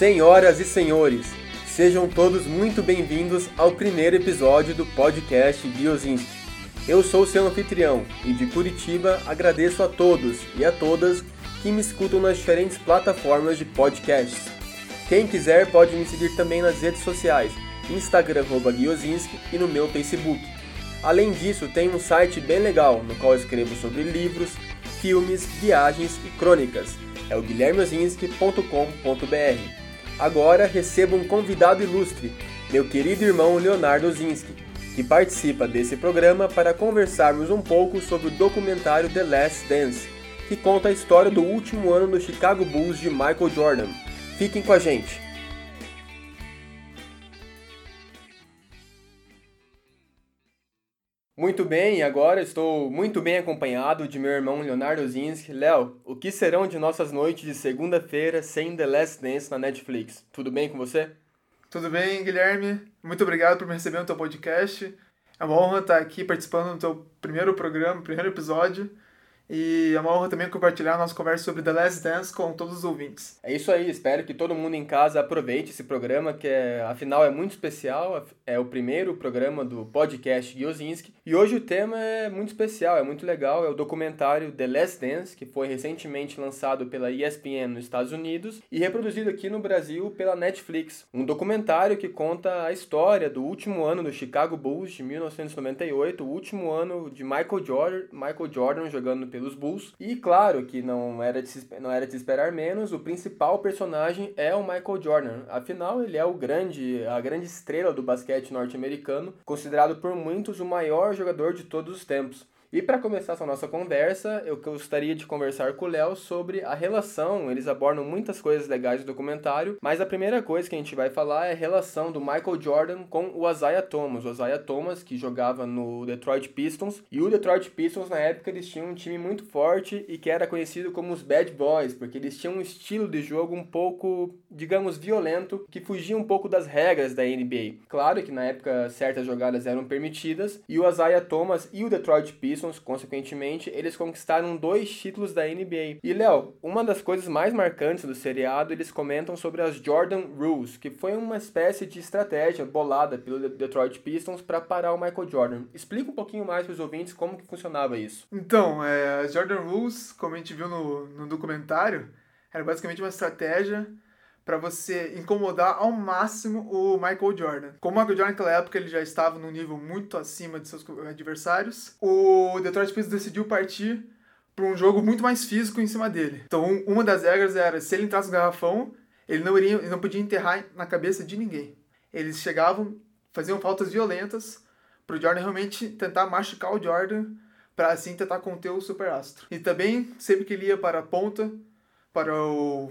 Senhoras e senhores, sejam todos muito bem-vindos ao primeiro episódio do podcast Biozinski. Eu sou seu anfitrião e de Curitiba agradeço a todos e a todas que me escutam nas diferentes plataformas de podcasts. Quem quiser pode me seguir também nas redes sociais, Instagram Guiozinski e no meu Facebook. Além disso, tem um site bem legal no qual escrevo sobre livros, filmes, viagens e crônicas. É o guilhermeozinski.com.br. Agora recebo um convidado ilustre, meu querido irmão Leonardo Zinski, que participa desse programa para conversarmos um pouco sobre o documentário The Last Dance, que conta a história do último ano do Chicago Bulls de Michael Jordan. Fiquem com a gente! Muito bem, agora estou muito bem acompanhado de meu irmão Leonardo Zinski. Léo, o que serão de nossas noites de segunda-feira sem The Last Dance na Netflix? Tudo bem com você? Tudo bem, Guilherme? Muito obrigado por me receber no teu podcast. É uma honra estar aqui participando do teu primeiro programa, primeiro episódio. E é uma honra também compartilhar a nossa conversa sobre The Last Dance com todos os ouvintes. É isso aí, espero que todo mundo em casa aproveite esse programa, que é, afinal é muito especial, é o primeiro programa do podcast Giozinski. E hoje o tema é muito especial, é muito legal, é o documentário The Last Dance, que foi recentemente lançado pela ESPN nos Estados Unidos e reproduzido aqui no Brasil pela Netflix. Um documentário que conta a história do último ano do Chicago Bulls de 1998, o último ano de Michael Jordan, Michael Jordan jogando pelo pelos Bulls. E claro que não era, de se, não era de esperar menos, o principal personagem é o Michael Jordan. Afinal, ele é o grande, a grande estrela do basquete norte-americano, considerado por muitos o maior jogador de todos os tempos. E para começar essa nossa conversa, eu gostaria de conversar com o Léo sobre a relação. Eles abordam muitas coisas legais do documentário, mas a primeira coisa que a gente vai falar é a relação do Michael Jordan com o Isaiah Thomas. O Isaiah Thomas, que jogava no Detroit Pistons, e o Detroit Pistons na época eles tinham um time muito forte e que era conhecido como os Bad Boys, porque eles tinham um estilo de jogo um pouco, digamos, violento, que fugia um pouco das regras da NBA. Claro que na época certas jogadas eram permitidas, e o Isaiah Thomas e o Detroit Pistons Pistons, consequentemente, eles conquistaram dois títulos da NBA. E, Léo, uma das coisas mais marcantes do seriado, eles comentam sobre as Jordan Rules, que foi uma espécie de estratégia bolada pelo Detroit Pistons para parar o Michael Jordan. Explica um pouquinho mais para os ouvintes como que funcionava isso. Então, é, as Jordan Rules, como a gente viu no, no documentário, era basicamente uma estratégia para você incomodar ao máximo o Michael Jordan. Como o Michael Jordan naquela época ele já estava num nível muito acima de seus adversários, o Detroit Pistons decidiu partir para um jogo muito mais físico em cima dele. Então, uma das regras era se ele entrasse no garrafão, ele não iria, ele não podia enterrar na cabeça de ninguém. Eles chegavam, faziam faltas violentas para o Jordan realmente tentar machucar o Jordan para assim tentar conter o superastro. E também sempre que ele ia para a ponta, para o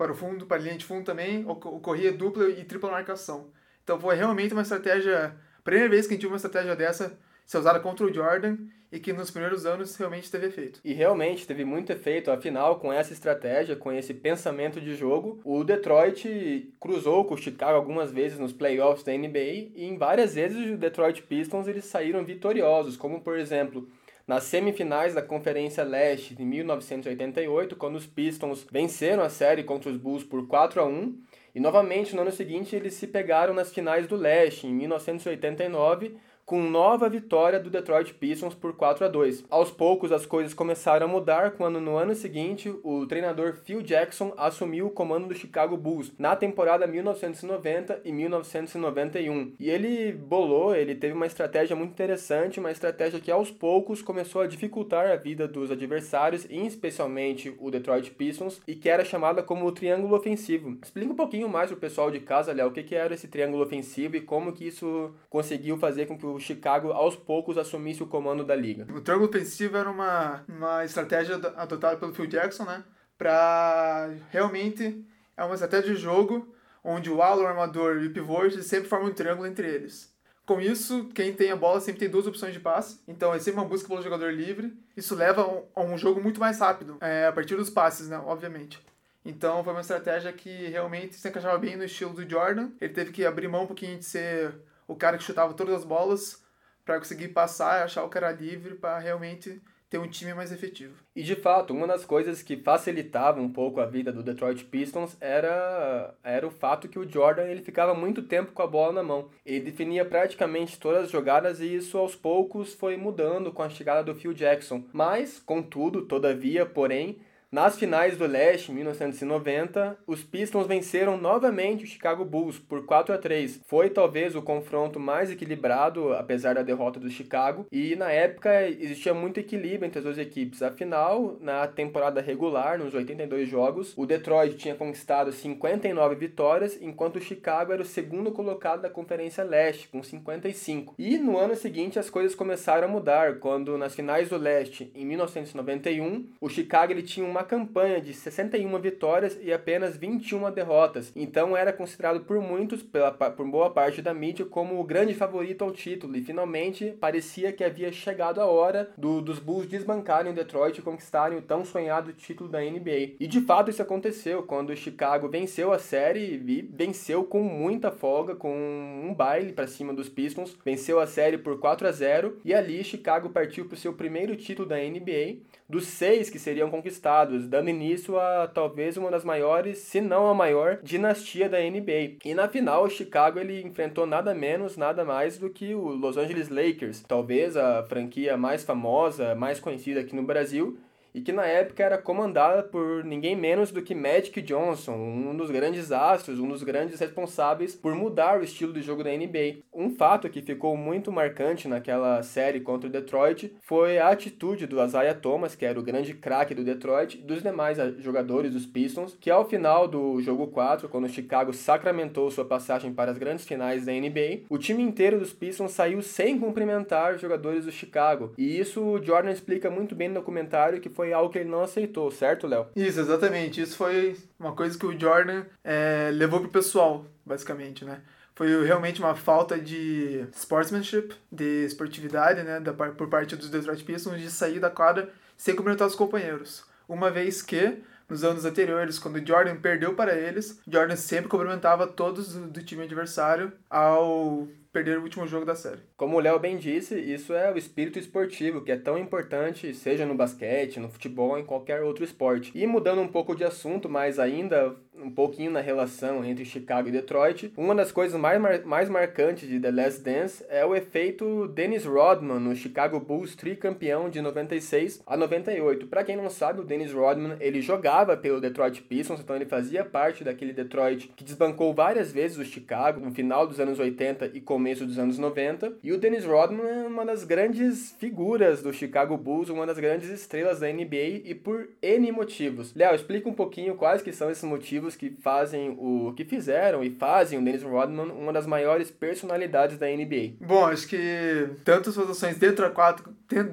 para o fundo, para a linha de fundo também, ocorria dupla e tripla marcação. Então foi realmente uma estratégia, primeira vez que a gente viu uma estratégia dessa ser usada contra o Jordan e que nos primeiros anos realmente teve efeito. E realmente teve muito efeito, afinal, com essa estratégia, com esse pensamento de jogo, o Detroit cruzou com o Chicago algumas vezes nos playoffs da NBA e em várias vezes o Detroit Pistons eles saíram vitoriosos, como por exemplo, nas semifinais da Conferência Leste de 1988, quando os Pistons venceram a série contra os Bulls por 4 a 1, e novamente no ano seguinte eles se pegaram nas finais do Leste em 1989 com nova vitória do Detroit Pistons por 4 a 2. Aos poucos as coisas começaram a mudar quando no ano seguinte o treinador Phil Jackson assumiu o comando do Chicago Bulls na temporada 1990 e 1991. E ele bolou, ele teve uma estratégia muito interessante, uma estratégia que aos poucos começou a dificultar a vida dos adversários, e especialmente o Detroit Pistons, e que era chamada como o triângulo ofensivo. Explica um pouquinho mais pro pessoal de casa, Léo, o que, que era esse triângulo ofensivo e como que isso conseguiu fazer com que o Chicago aos poucos assumisse o comando da liga. O triângulo ofensivo era uma, uma estratégia adotada pelo Phil Jackson, né? Para realmente é uma estratégia de jogo onde o ala, o armador e o pivô sempre formam um triângulo entre eles. Com isso, quem tem a bola sempre tem duas opções de passe, então é sempre uma busca pelo jogador livre. Isso leva a um, jogo muito mais rápido, é, a partir dos passes, né? Obviamente. Então foi uma estratégia que realmente se encaixava bem no estilo do Jordan. Ele teve que abrir mão um pouquinho de ser o cara que chutava todas as bolas para conseguir passar e achar o cara livre para realmente ter um time mais efetivo. E de fato, uma das coisas que facilitava um pouco a vida do Detroit Pistons era, era o fato que o Jordan ele ficava muito tempo com a bola na mão. Ele definia praticamente todas as jogadas e isso aos poucos foi mudando com a chegada do Phil Jackson. Mas, contudo, todavia, porém, nas finais do Leste, em 1990, os Pistons venceram novamente o Chicago Bulls por 4 a 3. Foi talvez o confronto mais equilibrado, apesar da derrota do Chicago, e na época existia muito equilíbrio entre as duas equipes. Afinal, na temporada regular, nos 82 jogos, o Detroit tinha conquistado 59 vitórias, enquanto o Chicago era o segundo colocado da Conferência Leste, com 55. E no ano seguinte as coisas começaram a mudar, quando nas finais do Leste, em 1991, o Chicago ele tinha uma uma campanha de 61 vitórias e apenas 21 derrotas, então era considerado por muitos, pela, por boa parte da mídia, como o grande favorito ao título, e finalmente parecia que havia chegado a hora do, dos Bulls desbancarem o Detroit e conquistarem o tão sonhado título da NBA. E de fato isso aconteceu, quando o Chicago venceu a série e venceu com muita folga, com um baile para cima dos Pistons, venceu a série por 4 a 0 e ali Chicago partiu para o seu primeiro título da NBA, dos seis que seriam conquistados dando início a talvez uma das maiores, se não a maior, dinastia da NBA. E na final, o Chicago ele enfrentou nada menos, nada mais do que o Los Angeles Lakers, talvez a franquia mais famosa, mais conhecida aqui no Brasil, e que na época era comandada por ninguém menos do que Magic Johnson, um dos grandes astros, um dos grandes responsáveis por mudar o estilo de jogo da NBA. Um fato que ficou muito marcante naquela série contra o Detroit foi a atitude do Isaiah Thomas, que era o grande craque do Detroit, e dos demais jogadores dos Pistons, que ao final do jogo 4, quando o Chicago sacramentou sua passagem para as grandes finais da NBA, o time inteiro dos Pistons saiu sem cumprimentar os jogadores do Chicago. E isso o Jordan explica muito bem no documentário que foi algo que ele não aceitou, certo, Léo? Isso, exatamente. Isso foi uma coisa que o Jordan é, levou pro pessoal, basicamente, né? Foi realmente uma falta de sportsmanship, de esportividade, né, da, por parte dos Detroit Pistons, de sair da quadra sem cumprimentar os companheiros. Uma vez que, nos anos anteriores, quando Jordan perdeu para eles, Jordan sempre cumprimentava todos do, do time adversário ao perder o último jogo da série. Como o Léo bem disse, isso é o espírito esportivo, que é tão importante, seja no basquete, no futebol, em qualquer outro esporte. E mudando um pouco de assunto, mas ainda um pouquinho na relação entre Chicago e Detroit, uma das coisas mais, mar mais marcantes de The Last Dance é o efeito Dennis Rodman no Chicago Bulls tricampeão de 96 a 98. Para quem não sabe, o Dennis Rodman, ele jogava pelo Detroit Pistons, então ele fazia parte daquele Detroit que desbancou várias vezes o Chicago no final dos anos 80 e começo dos anos 90. E o Dennis Rodman é uma das grandes figuras do Chicago Bulls, uma das grandes estrelas da NBA e por N motivos. Léo, explica um pouquinho quais que são esses motivos que fazem o que fizeram e fazem o Dennis Rodman uma das maiores personalidades da NBA. Bom, acho que tanto suas ações dentro da quadra,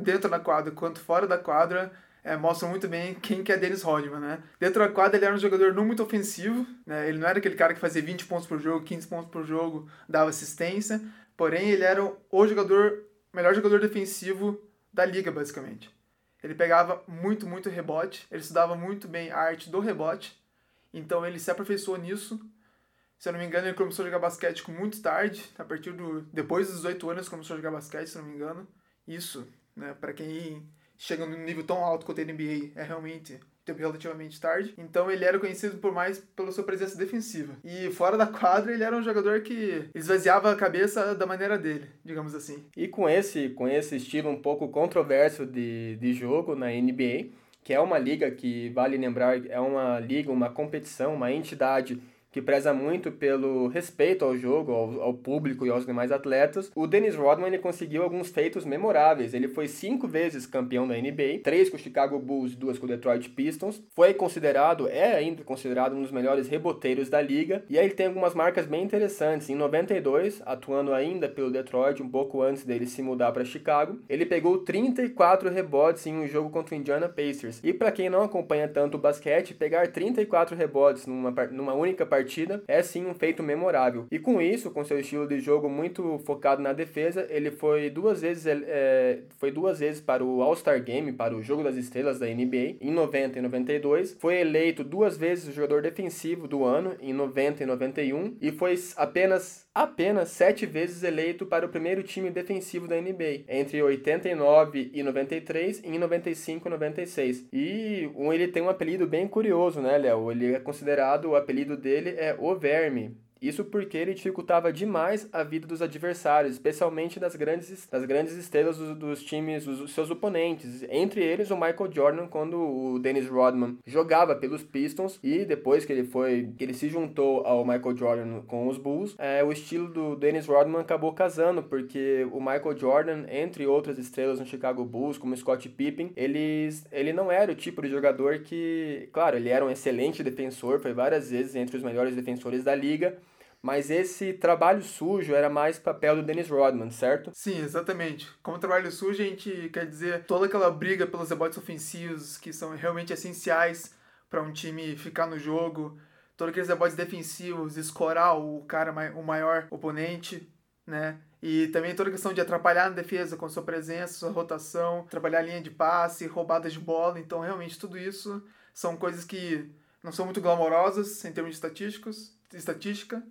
dentro da quadra quanto fora da quadra é, mostram muito bem quem que é Dennis Rodman, né? Dentro da quadra ele era um jogador não muito ofensivo, né? Ele não era aquele cara que fazia 20 pontos por jogo, 15 pontos por jogo, dava assistência, porém ele era o jogador, melhor jogador defensivo da liga, basicamente. Ele pegava muito, muito rebote, ele estudava muito bem a arte do rebote, então ele se aperfeiçoou nisso. Se eu não me engano, ele começou a jogar basquete muito tarde, a partir do depois dos 18 anos começou a jogar basquete, se eu não me engano. Isso, né, para quem chega num nível tão alto quanto a NBA, é realmente relativamente tarde. Então ele era conhecido por mais pela sua presença defensiva. E fora da quadra, ele era um jogador que esvaziava a cabeça da maneira dele, digamos assim. E com esse, com esse estilo um pouco controverso de, de jogo na NBA, que é uma liga que, vale lembrar, é uma liga, uma competição, uma entidade que preza muito pelo respeito ao jogo, ao, ao, público e aos demais atletas, o Dennis Rodman ele conseguiu alguns feitos memoráveis. Ele foi cinco vezes campeão da NBA, três com o Chicago Bulls, duas com o Detroit Pistons. Foi considerado, é ainda considerado um dos melhores reboteiros da liga. E aí ele tem algumas marcas bem interessantes. Em 92, atuando ainda pelo Detroit, um pouco antes dele se mudar para Chicago, ele pegou 34 rebotes em um jogo contra o Indiana Pacers. E para quem não acompanha tanto o basquete, pegar 34 rebotes numa, numa única partida partida, é sim um feito memorável. E com isso, com seu estilo de jogo muito focado na defesa, ele foi duas vezes, é, foi duas vezes para o All-Star Game, para o Jogo das Estrelas da NBA, em 90 e 92. Foi eleito duas vezes o jogador defensivo do ano, em 90 e 91, e foi apenas apenas sete vezes eleito para o primeiro time defensivo da NBA, entre 89 e 93 e em 95 e 96. E ele tem um apelido bem curioso, né, Léo? Ele é considerado, o apelido dele é O Verme, isso porque ele dificultava demais a vida dos adversários, especialmente das grandes, das grandes estrelas dos, dos times, dos seus oponentes. Entre eles, o Michael Jordan, quando o Dennis Rodman jogava pelos Pistons e depois que ele foi, que ele se juntou ao Michael Jordan com os Bulls, é, o estilo do Dennis Rodman acabou casando, porque o Michael Jordan, entre outras estrelas no Chicago Bulls, como Scott Pippen, eles, ele não era o tipo de jogador que, claro, ele era um excelente defensor, foi várias vezes entre os melhores defensores da liga, mas esse trabalho sujo era mais papel do Dennis Rodman, certo? Sim, exatamente. Como trabalho sujo, a gente quer dizer toda aquela briga pelos rebotes ofensivos que são realmente essenciais para um time ficar no jogo, todos aqueles rebotes defensivos, escorar o cara, o maior oponente, né? E também toda a questão de atrapalhar na defesa com sua presença, sua rotação, trabalhar a linha de passe, roubadas de bola. Então, realmente, tudo isso são coisas que não são muito glamorosas em termos de estatísticos, estatística,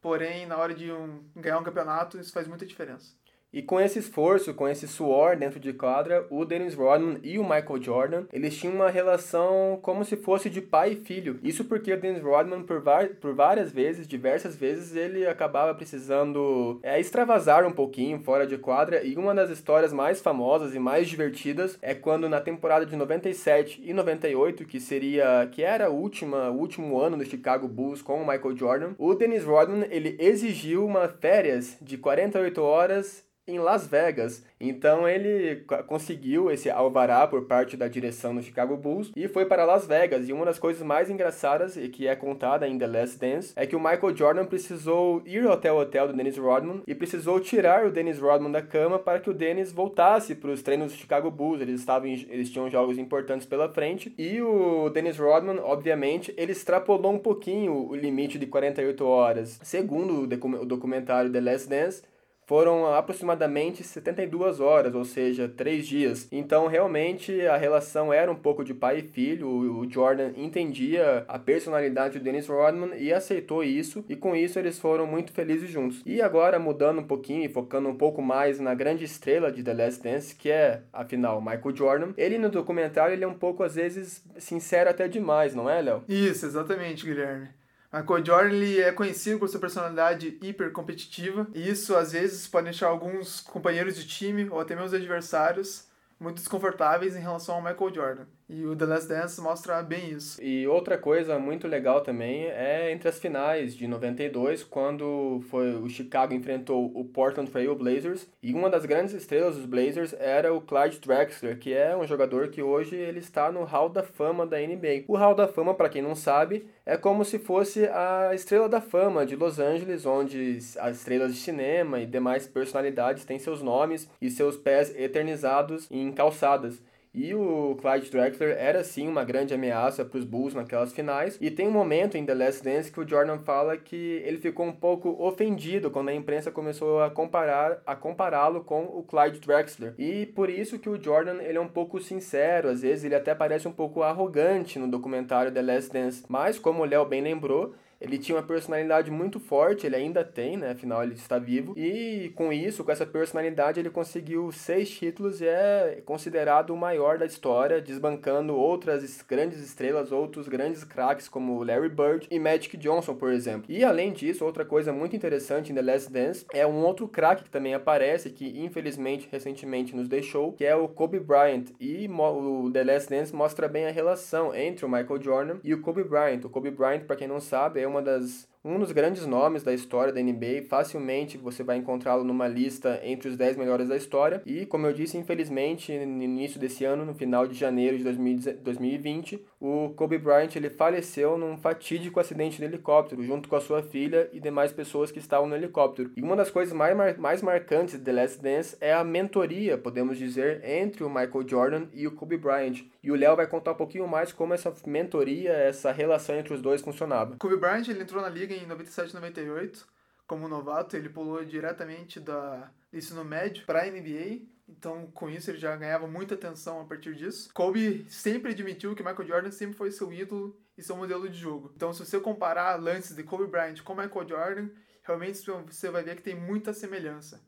Porém, na hora de um, ganhar um campeonato, isso faz muita diferença. E com esse esforço, com esse suor dentro de quadra, o Dennis Rodman e o Michael Jordan, eles tinham uma relação como se fosse de pai e filho. Isso porque o Dennis Rodman, por, por várias vezes, diversas vezes, ele acabava precisando é, extravasar um pouquinho fora de quadra. E uma das histórias mais famosas e mais divertidas é quando na temporada de 97 e 98, que seria que era a última, o último ano do Chicago Bulls com o Michael Jordan, o Dennis Rodman ele exigiu uma férias de 48 horas em Las Vegas. Então ele conseguiu esse alvará por parte da direção do Chicago Bulls e foi para Las Vegas. E uma das coisas mais engraçadas e que é contada em The Last Dance é que o Michael Jordan precisou ir até o hotel do Dennis Rodman e precisou tirar o Dennis Rodman da cama para que o Dennis voltasse para os treinos do Chicago Bulls. Eles estavam eles tinham jogos importantes pela frente e o Dennis Rodman, obviamente, ele extrapolou um pouquinho o limite de 48 horas. Segundo o documentário The Last Dance, foram aproximadamente 72 horas, ou seja, três dias. Então, realmente, a relação era um pouco de pai e filho. O Jordan entendia a personalidade do Dennis Rodman e aceitou isso, e com isso eles foram muito felizes juntos. E agora, mudando um pouquinho e focando um pouco mais na grande estrela de The Last Dance, que é, afinal, Michael Jordan, ele no documentário ele é um pouco, às vezes, sincero até demais, não é, Léo? Isso, exatamente, Guilherme. Michael Jordan ele é conhecido por sua personalidade hiper competitiva, e isso às vezes pode deixar alguns companheiros de time ou até mesmo adversários muito desconfortáveis em relação ao Michael Jordan. E o The Last Dance mostra bem isso. E outra coisa muito legal também é entre as finais de 92, quando foi o Chicago enfrentou o Portland Trail Blazers, e uma das grandes estrelas dos Blazers era o Clyde Drexler, que é um jogador que hoje ele está no Hall da Fama da NBA. O Hall da Fama, para quem não sabe, é como se fosse a estrela da fama de Los Angeles, onde as estrelas de cinema e demais personalidades têm seus nomes e seus pés eternizados em calçadas. E o Clyde Drexler era sim uma grande ameaça para os Bulls naquelas finais. E tem um momento em The Last Dance que o Jordan fala que ele ficou um pouco ofendido quando a imprensa começou a comparar a compará-lo com o Clyde Drexler. E por isso que o Jordan ele é um pouco sincero, às vezes ele até parece um pouco arrogante no documentário The Last Dance. Mas como o Léo bem lembrou, ele tinha uma personalidade muito forte, ele ainda tem, né? Afinal, ele está vivo. E com isso, com essa personalidade, ele conseguiu seis títulos e é considerado o maior da história, desbancando outras grandes estrelas, outros grandes craques como Larry Bird e Magic Johnson, por exemplo. E além disso, outra coisa muito interessante em The Last Dance é um outro craque que também aparece, que infelizmente recentemente nos deixou, que é o Kobe Bryant. E o The Last Dance mostra bem a relação entre o Michael Jordan e o Kobe Bryant. O Kobe Bryant, para quem não sabe, é uma das um dos grandes nomes da história da NBA. Facilmente você vai encontrá-lo numa lista entre os 10 melhores da história. E, como eu disse, infelizmente, no início desse ano, no final de janeiro de 2020, o Kobe Bryant ele faleceu num fatídico acidente de helicóptero, junto com a sua filha e demais pessoas que estavam no helicóptero. E uma das coisas mais, mar mais marcantes de The Last Dance é a mentoria, podemos dizer, entre o Michael Jordan e o Kobe Bryant. E o Léo vai contar um pouquinho mais como essa mentoria, essa relação entre os dois funcionava. Kobe Bryant ele entrou na liga em 97 98 como novato, ele pulou diretamente da ensino médio para a NBA então, com isso, ele já ganhava muita atenção a partir disso. Kobe sempre admitiu que Michael Jordan sempre foi seu ídolo e seu modelo de jogo. Então, se você comparar lances de Kobe Bryant com Michael Jordan, realmente você vai ver que tem muita semelhança.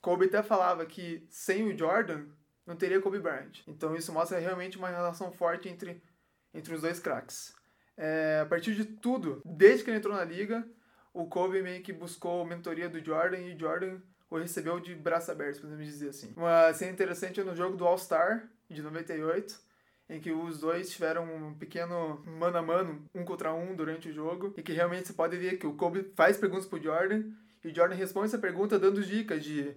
Kobe até falava que sem o Jordan não teria Kobe Bryant. Então, isso mostra realmente uma relação forte entre, entre os dois craques. É, a partir de tudo, desde que ele entrou na liga, o Kobe meio que buscou mentoria do Jordan e o Jordan ou recebeu de braço aberto, podemos dizer assim. Uma cena interessante é no jogo do All-Star, de 98, em que os dois tiveram um pequeno mano a mano, um contra um, durante o jogo, e que realmente você pode ver que o Kobe faz perguntas pro Jordan, e o Jordan responde essa pergunta dando dicas de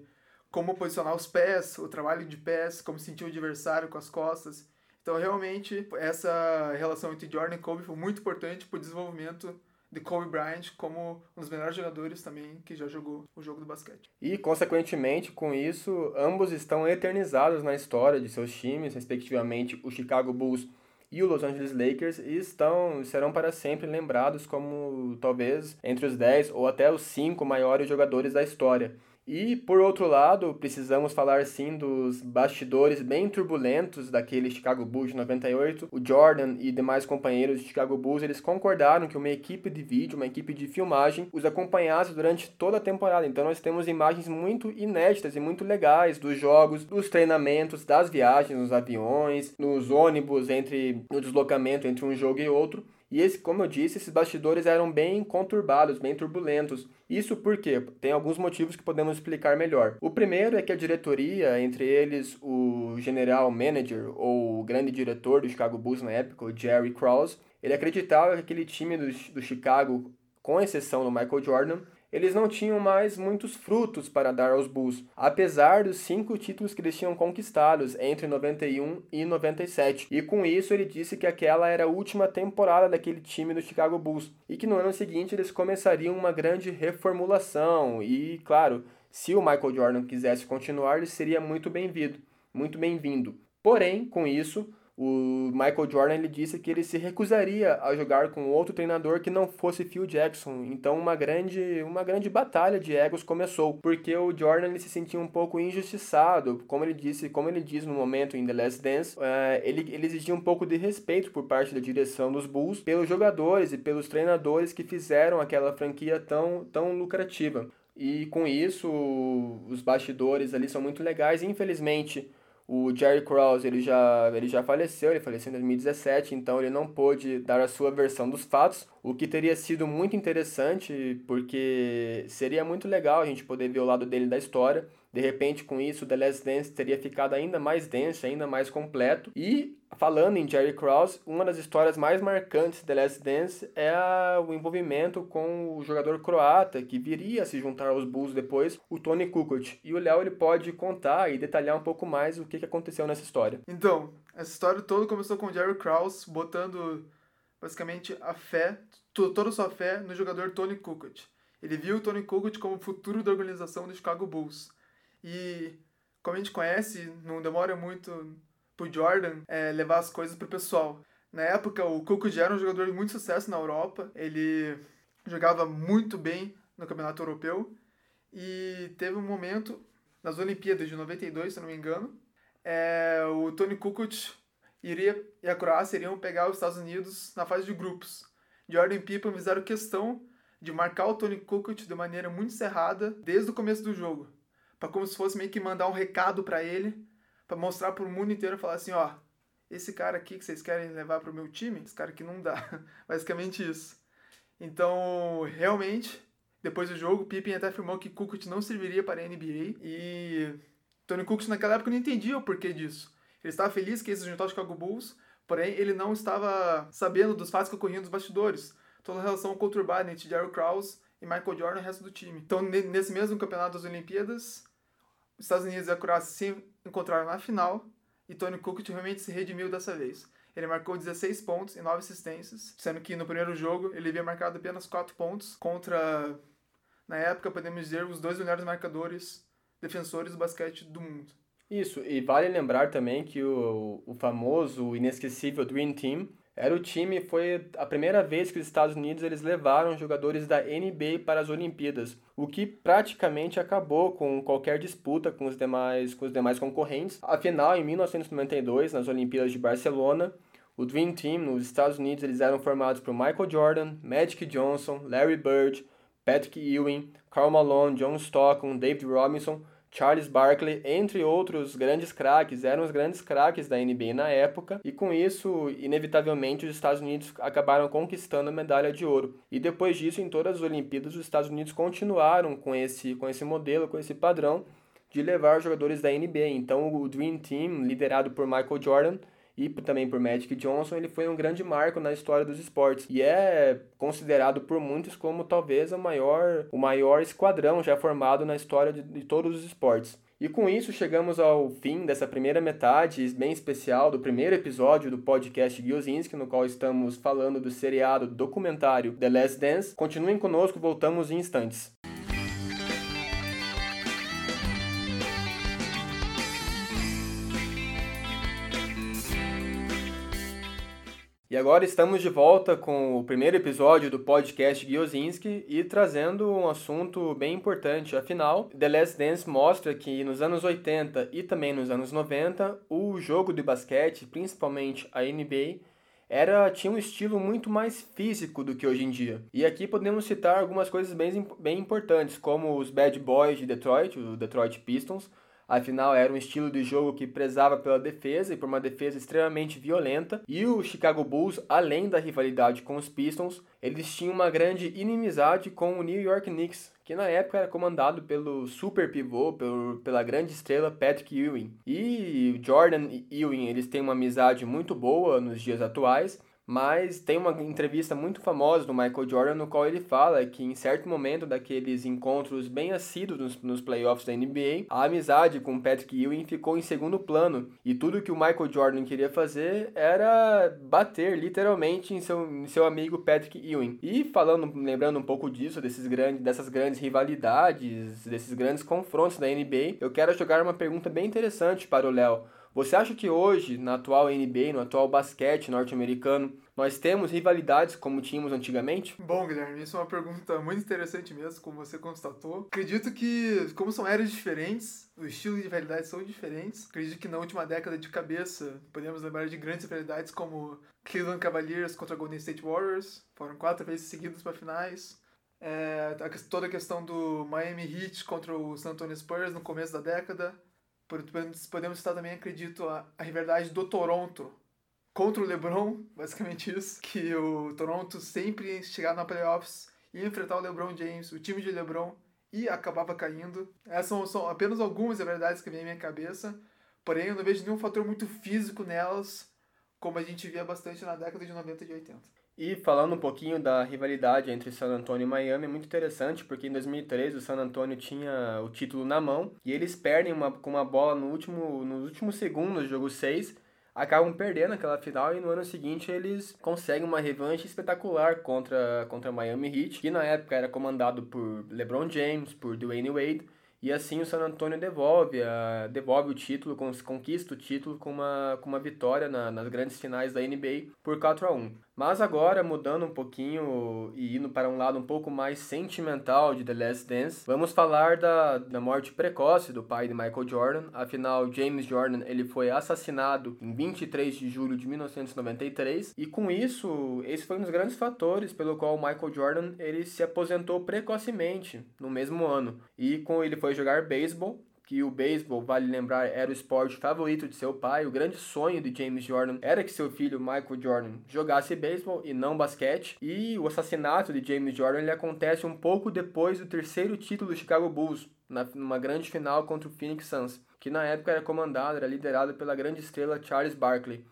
como posicionar os pés, o trabalho de pés, como sentir o adversário com as costas. Então, realmente, essa relação entre Jordan e Kobe foi muito importante para o desenvolvimento de Kobe Bryant como um dos melhores jogadores também que já jogou o jogo do basquete. E, consequentemente, com isso, ambos estão eternizados na história de seus times, respectivamente o Chicago Bulls e o Los Angeles Lakers, e estão, serão para sempre lembrados como talvez entre os 10 ou até os 5 maiores jogadores da história. E, por outro lado, precisamos falar sim dos bastidores bem turbulentos daquele Chicago Bulls de 98. O Jordan e demais companheiros de Chicago Bulls, eles concordaram que uma equipe de vídeo, uma equipe de filmagem, os acompanhasse durante toda a temporada. Então nós temos imagens muito inéditas e muito legais dos jogos, dos treinamentos, das viagens nos aviões, nos ônibus, entre no deslocamento entre um jogo e outro. E esse, como eu disse, esses bastidores eram bem conturbados, bem turbulentos. Isso porque tem alguns motivos que podemos explicar melhor. O primeiro é que a diretoria, entre eles o general manager ou o grande diretor do Chicago Bulls na época, o Jerry Krause, ele acreditava que aquele time do, do Chicago, com exceção do Michael Jordan, eles não tinham mais muitos frutos para dar aos Bulls, apesar dos cinco títulos que eles tinham conquistados entre 91 e 97. E com isso ele disse que aquela era a última temporada daquele time do Chicago Bulls e que no ano seguinte eles começariam uma grande reformulação e, claro, se o Michael Jordan quisesse continuar, ele seria muito bem-vindo, muito bem-vindo. Porém, com isso, o Michael Jordan ele disse que ele se recusaria a jogar com outro treinador que não fosse Phil Jackson. Então uma grande, uma grande batalha de egos começou, porque o Jordan ele se sentia um pouco injustiçado, como ele disse, como ele diz no momento em The Last Dance, uh, ele, ele exigia um pouco de respeito por parte da direção dos Bulls pelos jogadores e pelos treinadores que fizeram aquela franquia tão, tão lucrativa. E com isso, os bastidores ali são muito legais. Infelizmente, o Jerry Krause, ele já, ele já faleceu, ele faleceu em 2017, então ele não pôde dar a sua versão dos fatos, o que teria sido muito interessante, porque seria muito legal a gente poder ver o lado dele da história. De repente, com isso, The Last Dance teria ficado ainda mais denso, ainda mais completo. E, falando em Jerry Krause, uma das histórias mais marcantes de The Last Dance é o envolvimento com o jogador croata, que viria a se juntar aos Bulls depois, o Tony Kukoc. E o Léo ele pode contar e detalhar um pouco mais o que, aconteceu nessa história. Então, essa história toda começou com Jerry Krause botando basicamente a fé, toda a sua fé no jogador Tony Kukoc. Ele viu o Tony Kukoc como o futuro da organização do Chicago Bulls. E, como a gente conhece, não demora muito pro Jordan é, levar as coisas pro pessoal. Na época, o Kukoc já era um jogador de muito sucesso na Europa. Ele jogava muito bem no Campeonato Europeu. E teve um momento, nas Olimpíadas de 92, se não me engano, é, o Tony Kukoc iria, e a Croácia iriam pegar os Estados Unidos na fase de grupos. Jordan e Pippen fizeram questão de marcar o Tony Kukoc de maneira muito cerrada desde o começo do jogo, para como se fosse meio que mandar um recado para ele, para mostrar para o mundo inteiro, falar assim, ó, esse cara aqui que vocês querem levar para o meu time, esse cara aqui não dá, basicamente isso. Então, realmente, depois do jogo, Pippen até afirmou que Kukoc não serviria para a NBA e Tony Kukoc naquela época não entendia o porquê disso. Ele estava feliz que ia se juntar ao Chicago Bulls, porém ele não estava sabendo dos fatos que ocorriam nos bastidores. toda a relação conturbada entre Jerry Krause e Michael Jordan e o resto do time. Então, nesse mesmo campeonato das Olimpíadas, os Estados Unidos e a Croácia se encontraram na final e Tony Kukoc realmente se redimiu dessa vez. Ele marcou 16 pontos e 9 assistências, sendo que no primeiro jogo ele havia marcado apenas 4 pontos contra, na época, podemos dizer, os dois melhores marcadores defensores do basquete do mundo. Isso, e vale lembrar também que o, o famoso, inesquecível Dream Team era o time, foi a primeira vez que os Estados Unidos eles levaram jogadores da NBA para as Olimpíadas, o que praticamente acabou com qualquer disputa com os demais, com os demais concorrentes. Afinal, em 1992, nas Olimpíadas de Barcelona, o Dream Team nos Estados Unidos eles eram formados por Michael Jordan, Magic Johnson, Larry Bird, Patrick Ewing, Karl Malone, John Stockton, David Robinson, Charles Barkley, entre outros grandes craques, eram os grandes craques da NBA na época, e com isso, inevitavelmente, os Estados Unidos acabaram conquistando a medalha de ouro. E depois disso, em todas as Olimpíadas, os Estados Unidos continuaram com esse, com esse modelo, com esse padrão de levar jogadores da NBA. Então, o Dream Team, liderado por Michael Jordan, e também por Magic Johnson, ele foi um grande marco na história dos esportes e é considerado por muitos como talvez o maior, o maior esquadrão já formado na história de, de todos os esportes. E com isso chegamos ao fim dessa primeira metade bem especial do primeiro episódio do podcast Giozinski, no qual estamos falando do seriado documentário The Last Dance. Continuem conosco, voltamos em instantes. E agora estamos de volta com o primeiro episódio do podcast Giozinski e trazendo um assunto bem importante. Afinal, The Last Dance mostra que nos anos 80 e também nos anos 90, o jogo de basquete, principalmente a NBA, era tinha um estilo muito mais físico do que hoje em dia. E aqui podemos citar algumas coisas bem, bem importantes, como os Bad Boys de Detroit, o Detroit Pistons, Afinal, era um estilo de jogo que prezava pela defesa e por uma defesa extremamente violenta. E o Chicago Bulls, além da rivalidade com os Pistons, eles tinham uma grande inimizade com o New York Knicks, que na época era comandado pelo super pivô, pelo, pela grande estrela Patrick Ewing. E Jordan e Ewing, eles têm uma amizade muito boa nos dias atuais, mas tem uma entrevista muito famosa do Michael Jordan no qual ele fala que em certo momento daqueles encontros bem assíduos nos, nos playoffs da NBA, a amizade com Patrick Ewing ficou em segundo plano e tudo que o Michael Jordan queria fazer era bater literalmente em seu, em seu amigo Patrick Ewing. E falando, lembrando um pouco disso, desses grandes, dessas grandes rivalidades, desses grandes confrontos da NBA, eu quero jogar uma pergunta bem interessante para o Léo. Você acha que hoje, na atual NBA, no atual basquete norte-americano, nós temos rivalidades como tínhamos antigamente? Bom, Guilherme, isso é uma pergunta muito interessante mesmo, como você constatou. Acredito que, como são eras diferentes, os estilos de rivalidade são diferentes. Acredito que na última década de cabeça, podemos lembrar de grandes rivalidades como Cleveland Cavaliers contra Golden State Warriors. Foram quatro vezes seguidos para finais. É, toda a questão do Miami Heat contra o San Antonio Spurs no começo da década. Podemos citar também, acredito, a, a rivalidade do Toronto contra o LeBron, basicamente isso, que o Toronto sempre chegava na playoffs e enfrentar o LeBron James, o time de LeBron, e acabava caindo. Essas são, são apenas algumas rivalidades que vêm à minha cabeça, porém eu não vejo nenhum fator muito físico nelas, como a gente via bastante na década de 90 e de 80. E falando um pouquinho da rivalidade entre San Antonio e Miami, é muito interessante porque em 2003 o San Antonio tinha o título na mão e eles perdem uma, com uma bola no último, nos últimos segundos do jogo 6, acabam perdendo aquela final e no ano seguinte eles conseguem uma revanche espetacular contra, contra Miami Heat, que na época era comandado por LeBron James, por Dwayne Wade e assim o San Antonio devolve, a, devolve o título, conquista o título com uma, com uma vitória na, nas grandes finais da NBA por 4 a 1 Mas agora, mudando um pouquinho e indo para um lado um pouco mais sentimental de The Last Dance, vamos falar da, da morte precoce do pai de Michael Jordan. Afinal, James Jordan ele foi assassinado em 23 de julho de 1993 e com isso, esse foi um dos grandes fatores pelo qual Michael Jordan ele se aposentou precocemente no mesmo ano. E com ele foi jogar beisebol, que o beisebol, vale lembrar, era o esporte favorito de seu pai. O grande sonho de James Jordan era que seu filho Michael Jordan jogasse beisebol e não basquete. E o assassinato de James Jordan ele acontece um pouco depois do terceiro título do Chicago Bulls, na, numa grande final contra o Phoenix Suns, que na época era comandado, era liderado pela grande estrela Charles Barkley.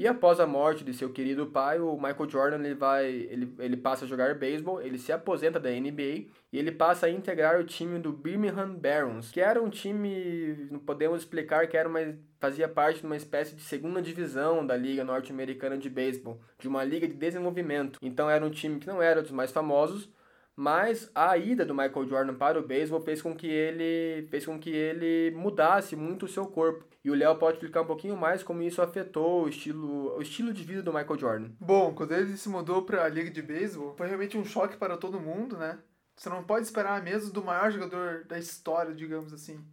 E após a morte de seu querido pai, o Michael Jordan ele vai, ele, ele passa a jogar beisebol, ele se aposenta da NBA e ele passa a integrar o time do Birmingham Barons, que era um time, não podemos explicar que era uma fazia parte de uma espécie de segunda divisão da liga norte-americana de beisebol, de uma liga de desenvolvimento. Então era um time que não era dos mais famosos, mas a ida do Michael Jordan para o beisebol fez com que ele fez com que ele mudasse muito o seu corpo. E o Léo pode explicar um pouquinho mais como isso afetou o estilo, o estilo de vida do Michael Jordan. Bom, quando ele se mudou para a liga de beisebol, foi realmente um choque para todo mundo, né? Você não pode esperar mesmo do maior jogador da história, digamos assim,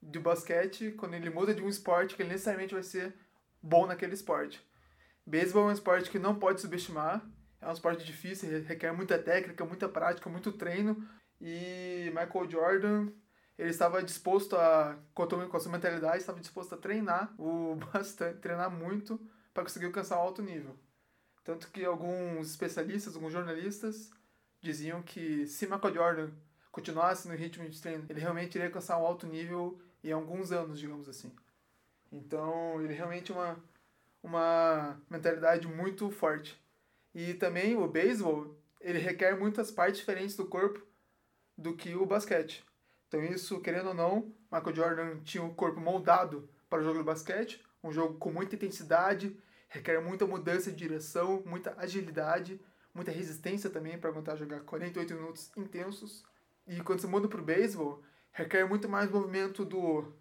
de basquete, quando ele muda de um esporte que ele necessariamente vai ser bom naquele esporte. Beisebol é um esporte que não pode subestimar, é um esporte difícil, requer muita técnica, muita prática, muito treino. E Michael Jordan, ele estava disposto a, com a sua mentalidade, estava disposto a treinar o bastante, treinar muito para conseguir alcançar um alto nível. Tanto que alguns especialistas, alguns jornalistas diziam que se Michael Jordan continuasse no ritmo de treino, ele realmente iria alcançar um alto nível em alguns anos, digamos assim. Então, ele realmente é uma uma mentalidade muito forte. E também o beisebol, ele requer muitas partes diferentes do corpo do que o basquete. Então isso, querendo ou não, Michael Jordan tinha o corpo moldado para o jogo do basquete, um jogo com muita intensidade, requer muita mudança de direção, muita agilidade, muita resistência também para aguentar jogar 48 minutos intensos. E quando você muda para o beisebol, requer muito mais movimento do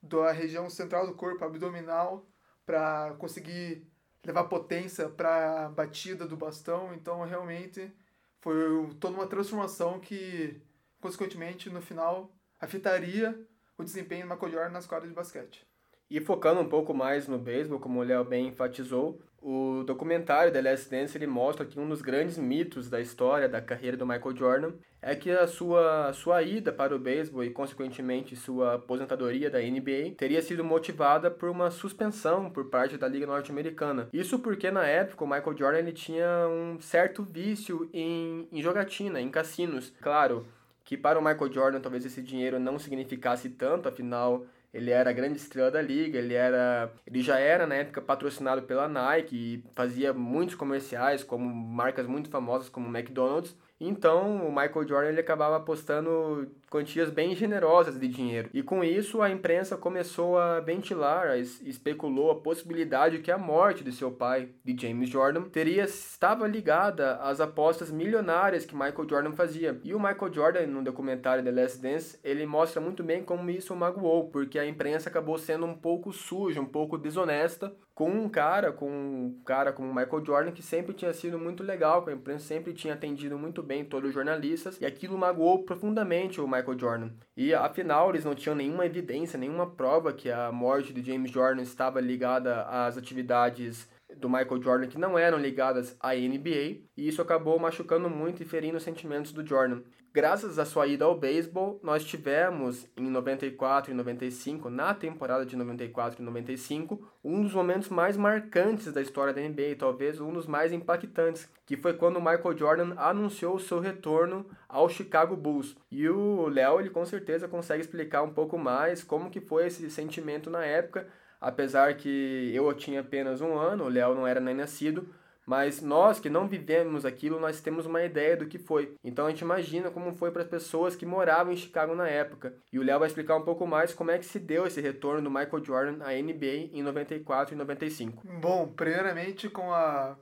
da região central do corpo, abdominal, para conseguir levar potência para a batida do bastão. Então, realmente, foi toda uma transformação que, consequentemente, no final, afetaria o desempenho do Michael Jordan nas quadras de basquete. E focando um pouco mais no beisebol, como o Léo bem enfatizou, o documentário The Last Dance ele mostra que um dos grandes mitos da história da carreira do Michael Jordan é que a sua, sua ida para o beisebol e, consequentemente, sua aposentadoria da NBA teria sido motivada por uma suspensão por parte da Liga Norte-Americana. Isso porque, na época, o Michael Jordan ele tinha um certo vício em, em jogatina, em cassinos. Claro que para o Michael Jordan talvez esse dinheiro não significasse tanto, afinal ele era a grande estrela da liga, ele era, ele já era na época patrocinado pela Nike e fazia muitos comerciais como marcas muito famosas como McDonald's. Então, o Michael Jordan ele acabava apostando quantias bem generosas de dinheiro. E com isso, a imprensa começou a ventilar, especulou a possibilidade que a morte de seu pai, de James Jordan, teria estava ligada às apostas milionárias que Michael Jordan fazia. E o Michael Jordan, no documentário The Last Dance, ele mostra muito bem como isso o magoou, porque a imprensa acabou sendo um pouco suja, um pouco desonesta com um cara, com um cara como Michael Jordan, que sempre tinha sido muito legal com a imprensa, sempre tinha atendido muito bem todos os jornalistas, e aquilo magoou profundamente o Michael Jordan. E afinal, eles não tinham nenhuma evidência, nenhuma prova que a morte de James Jordan estava ligada às atividades do Michael Jordan que não eram ligadas à NBA, e isso acabou machucando muito e ferindo os sentimentos do Jordan. Graças à sua ida ao beisebol, nós tivemos em 94 e 95, na temporada de 94 e 95, um dos momentos mais marcantes da história da NBA, talvez um dos mais impactantes, que foi quando o Michael Jordan anunciou o seu retorno ao Chicago Bulls. E o Léo, ele com certeza consegue explicar um pouco mais como que foi esse sentimento na época, apesar que eu tinha apenas um ano, o Léo não era nem nascido, mas nós que não vivemos aquilo, nós temos uma ideia do que foi. Então a gente imagina como foi para as pessoas que moravam em Chicago na época. E o Léo vai explicar um pouco mais como é que se deu esse retorno do Michael Jordan à NBA em 94 e 95. Bom, primeiramente com a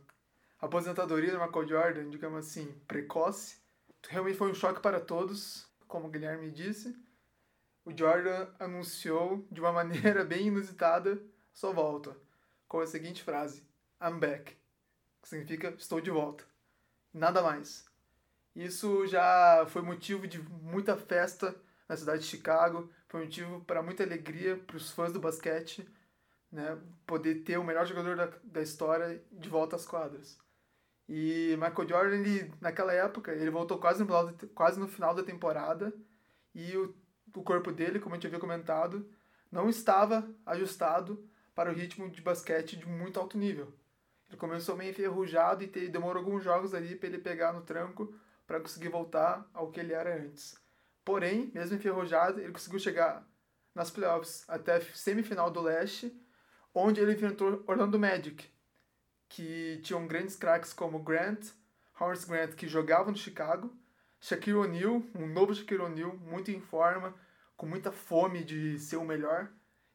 aposentadoria do Michael Jordan, digamos assim, precoce, realmente foi um choque para todos, como o Guilherme disse. O Jordan anunciou de uma maneira bem inusitada sua volta, com a seguinte frase: I'm back que significa estou de volta. Nada mais. Isso já foi motivo de muita festa na cidade de Chicago, foi motivo para muita alegria para os fãs do basquete, né, poder ter o melhor jogador da, da história de volta às quadras. E Michael Jordan, ele, naquela época, ele voltou quase no, quase no final da temporada e o, o corpo dele, como a gente havia comentado, não estava ajustado para o ritmo de basquete de muito alto nível. Ele começou meio enferrujado e demorou alguns jogos ali para ele pegar no tranco para conseguir voltar ao que ele era antes. Porém, mesmo enferrujado, ele conseguiu chegar nas playoffs até a semifinal do leste, onde ele enfrentou Orlando Magic, que tinham grandes craques como Grant, Horace Grant, que jogavam no Chicago, Shaquille O'Neal, um novo Shaquille O'Neal, muito em forma, com muita fome de ser o melhor,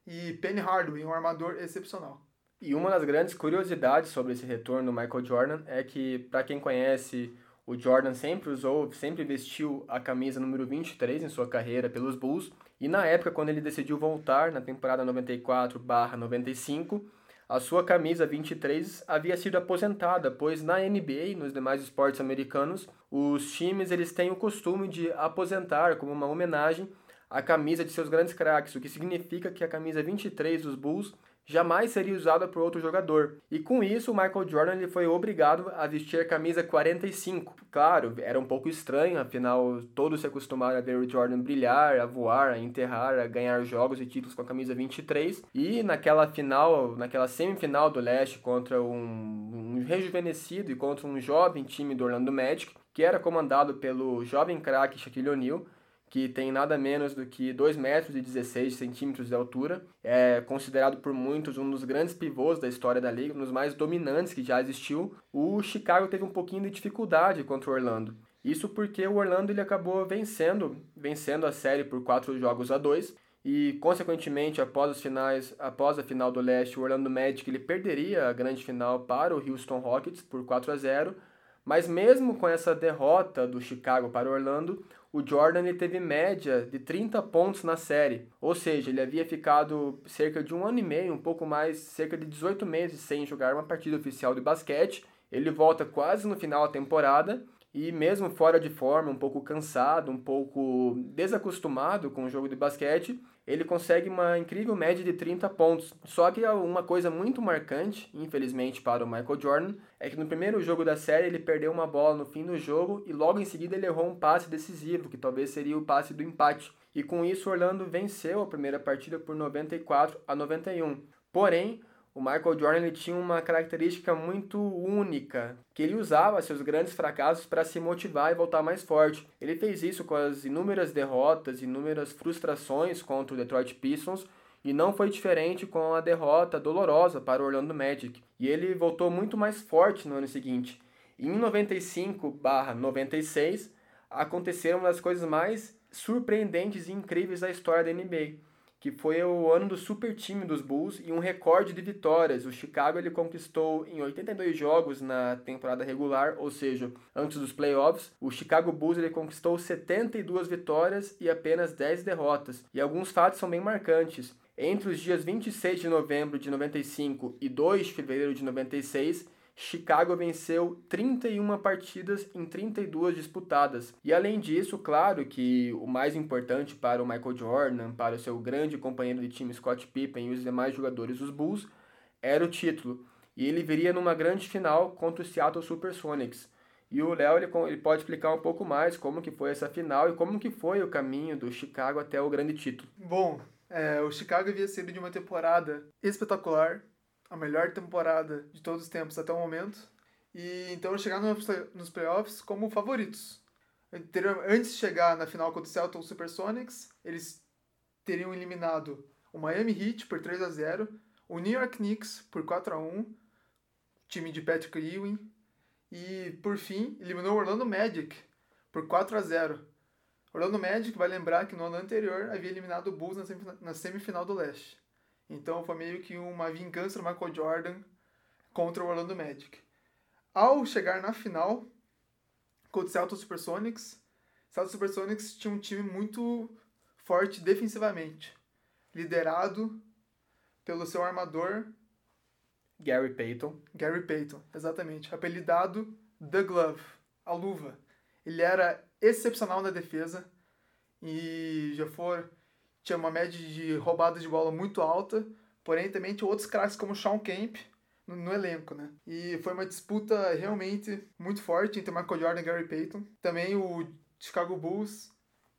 e Penny Hardaway, um armador excepcional. E uma das grandes curiosidades sobre esse retorno do Michael Jordan é que, para quem conhece, o Jordan sempre usou, sempre vestiu a camisa número 23 em sua carreira pelos Bulls, e na época, quando ele decidiu voltar, na temporada 94-95, a sua camisa 23 havia sido aposentada, pois na NBA e nos demais esportes americanos, os times eles têm o costume de aposentar como uma homenagem a camisa de seus grandes craques, o que significa que a camisa 23 dos Bulls jamais seria usada por outro jogador. E com isso, o Michael Jordan ele foi obrigado a vestir a camisa 45. Claro, era um pouco estranho, afinal todos se acostumaram a ver o Jordan brilhar, a voar, a enterrar, a ganhar jogos e títulos com a camisa 23. E naquela final, naquela semifinal do Leste contra um, um rejuvenescido e contra um jovem time do Orlando Magic, que era comandado pelo jovem craque Shaquille O'Neal, que tem nada menos do que 2 metros e 16 centímetros de altura. É considerado por muitos um dos grandes pivôs da história da liga, um dos mais dominantes que já existiu. O Chicago teve um pouquinho de dificuldade contra o Orlando. Isso porque o Orlando ele acabou vencendo, vencendo a série por 4 jogos a 2 e consequentemente após os finais, após a final do Leste, o Orlando Magic ele perderia a grande final para o Houston Rockets por 4 a 0. Mas mesmo com essa derrota do Chicago para o Orlando, o Jordan ele teve média de 30 pontos na série, ou seja, ele havia ficado cerca de um ano e meio, um pouco mais, cerca de 18 meses sem jogar uma partida oficial de basquete. Ele volta quase no final da temporada e mesmo fora de forma, um pouco cansado, um pouco desacostumado com o jogo de basquete, ele consegue uma incrível média de 30 pontos. Só que uma coisa muito marcante, infelizmente para o Michael Jordan, é que no primeiro jogo da série ele perdeu uma bola no fim do jogo e logo em seguida ele errou um passe decisivo, que talvez seria o passe do empate. E com isso Orlando venceu a primeira partida por 94 a 91. Porém, o Michael Jordan ele tinha uma característica muito única, que ele usava seus grandes fracassos para se motivar e voltar mais forte. Ele fez isso com as inúmeras derrotas, inúmeras frustrações contra o Detroit Pistons, e não foi diferente com a derrota dolorosa para o Orlando Magic. E ele voltou muito mais forte no ano seguinte. Em 95/96 aconteceram das coisas mais surpreendentes e incríveis da história da NBA que foi o ano do super time dos Bulls e um recorde de vitórias. O Chicago ele conquistou em 82 jogos na temporada regular, ou seja, antes dos playoffs. O Chicago Bulls ele conquistou 72 vitórias e apenas 10 derrotas. E alguns fatos são bem marcantes. Entre os dias 26 de novembro de 95 e 2 de fevereiro de 96, Chicago venceu 31 partidas em 32 disputadas. E além disso, claro que o mais importante para o Michael Jordan, para o seu grande companheiro de time Scott Pippen e os demais jogadores dos Bulls, era o título. E ele viria numa grande final contra o Seattle Supersonics. E o Léo ele, ele pode explicar um pouco mais como que foi essa final e como que foi o caminho do Chicago até o grande título. Bom, é, o Chicago havia sido de uma temporada espetacular, a melhor temporada de todos os tempos até o momento. E então chegaram nos playoffs como favoritos. Antes de chegar na final contra o Celtics Supersonics, eles teriam eliminado o Miami Heat por 3 a 0, o New York Knicks por 4 a 1, time de Patrick Ewing, e por fim eliminou o Orlando Magic por 4 a 0. Orlando Magic vai lembrar que no ano anterior havia eliminado o Bulls na semifinal do Leste. Então foi meio que uma vingança do Michael Jordan contra o Orlando Magic. Ao chegar na final contra o Celtics Supersonics, Celtics Supersonics tinha um time muito forte defensivamente, liderado pelo seu armador Gary Payton. Gary Payton, exatamente, apelidado The Glove, a luva. Ele era excepcional na defesa e já foi tinha uma média de roubadas de bola muito alta, porém também tinha outros craques como Sean Kemp no, no, elenco, né? E foi uma disputa realmente muito forte entre Michael Jordan e Gary Payton. Também o Chicago Bulls,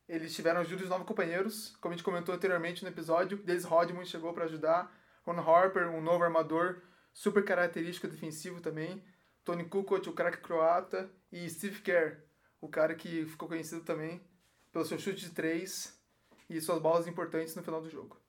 eles tiveram ajuda dos novos companheiros, como a gente comentou anteriormente no episódio, Dennis Rodman chegou para ajudar, Ron Harper, um novo armador, super característico defensivo também, Tony Kukoc, o craque croata, e Steve Kerr, o cara que ficou conhecido também pelo seu chute de três e suas bolas importantes no final do jogo.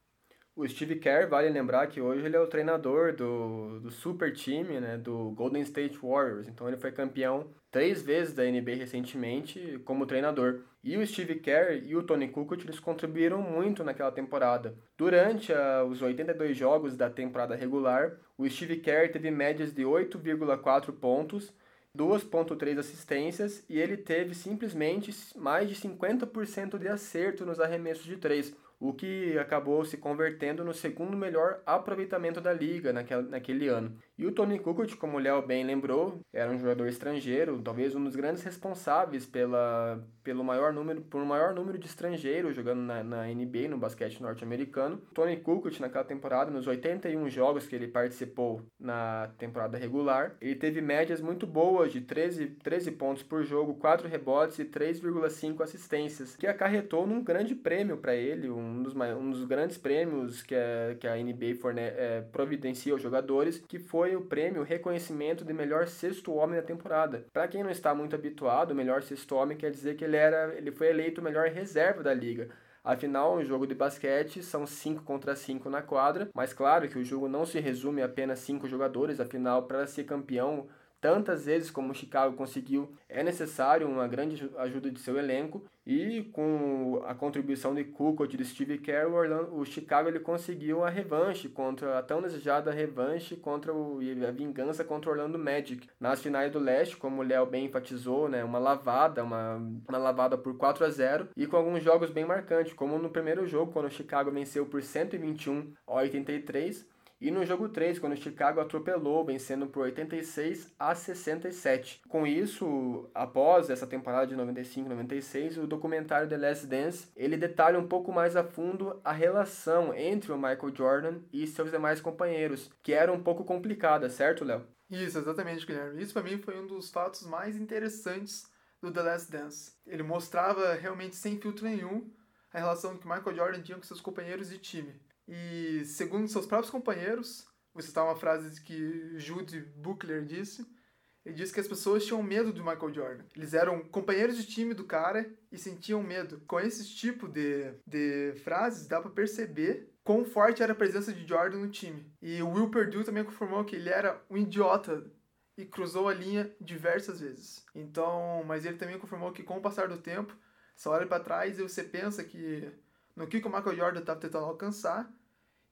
O Steve Kerr, vale lembrar que hoje ele é o treinador do, do super time, né, do Golden State Warriors. Então ele foi campeão três vezes da NBA recentemente como treinador. E o Steve Kerr e o Tony Kukoc eles contribuíram muito naquela temporada. Durante uh, os 82 jogos da temporada regular, o Steve Kerr teve médias de 8,4 pontos, 2,3 assistências e ele teve simplesmente mais de 50% de acerto nos arremessos de três o que acabou se convertendo no segundo melhor aproveitamento da liga naquele, ano. E o Tony Kukoc, como o Léo bem lembrou, era um jogador estrangeiro, talvez um dos grandes responsáveis pela, pelo maior número, por um maior número de estrangeiros jogando na, na NBA, no basquete norte-americano. Tony Kukoc, naquela temporada, nos 81 jogos que ele participou na temporada regular, ele teve médias muito boas de 13, 13 pontos por jogo, 4 rebotes e 3,5 assistências, que acarretou num grande prêmio para ele, um dos, um dos grandes prêmios que a, que a NBA forne, é, providencia aos jogadores, que foi foi o prêmio reconhecimento de melhor sexto homem da temporada. Para quem não está muito habituado, o melhor sexto homem quer dizer que ele era, ele foi eleito o melhor reserva da liga. Afinal, um jogo de basquete são 5 contra 5 na quadra, mas claro que o jogo não se resume a apenas 5 jogadores, afinal, para ser campeão tantas vezes como Chicago conseguiu, é necessário uma grande ajuda de seu elenco e com a contribuição de Kukoc e de Steve Kerr, o, o Chicago ele conseguiu a revanche contra a tão desejada revanche contra o, a vingança contra o Orlando Magic. Nas finais do leste, como o Léo bem enfatizou, né, uma lavada, uma, uma lavada por 4 a 0 e com alguns jogos bem marcantes, como no primeiro jogo, quando o Chicago venceu por 121 a 83, e no jogo 3, quando o Chicago atropelou, vencendo por 86 a 67. Com isso, após essa temporada de 95-96, o documentário The Last Dance, ele detalha um pouco mais a fundo a relação entre o Michael Jordan e seus demais companheiros, que era um pouco complicada, certo, Léo? Isso, exatamente, Guilherme. Isso para mim foi um dos fatos mais interessantes do The Last Dance. Ele mostrava realmente sem filtro nenhum a relação que Michael Jordan tinha com seus companheiros de time. E, segundo seus próprios companheiros, vou citar uma frase que Jude Buckler disse, ele disse que as pessoas tinham medo do Michael Jordan. Eles eram companheiros de time do cara e sentiam medo. Com esse tipo de, de frases, dá para perceber quão forte era a presença de Jordan no time. E o Will Perdue também confirmou que ele era um idiota e cruzou a linha diversas vezes. Então, mas ele também confirmou que com o passar do tempo, você olha para trás e você pensa que no que, o Michael Jordan estava tentando alcançar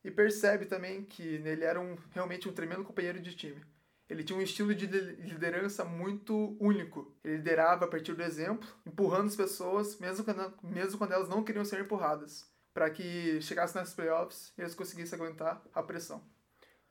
e percebe também que ele era um, realmente um tremendo companheiro de time. Ele tinha um estilo de liderança muito único. Ele liderava a partir do exemplo, empurrando as pessoas, mesmo quando, mesmo quando elas não queriam ser empurradas, para que chegasse nas playoffs e eles conseguissem aguentar a pressão.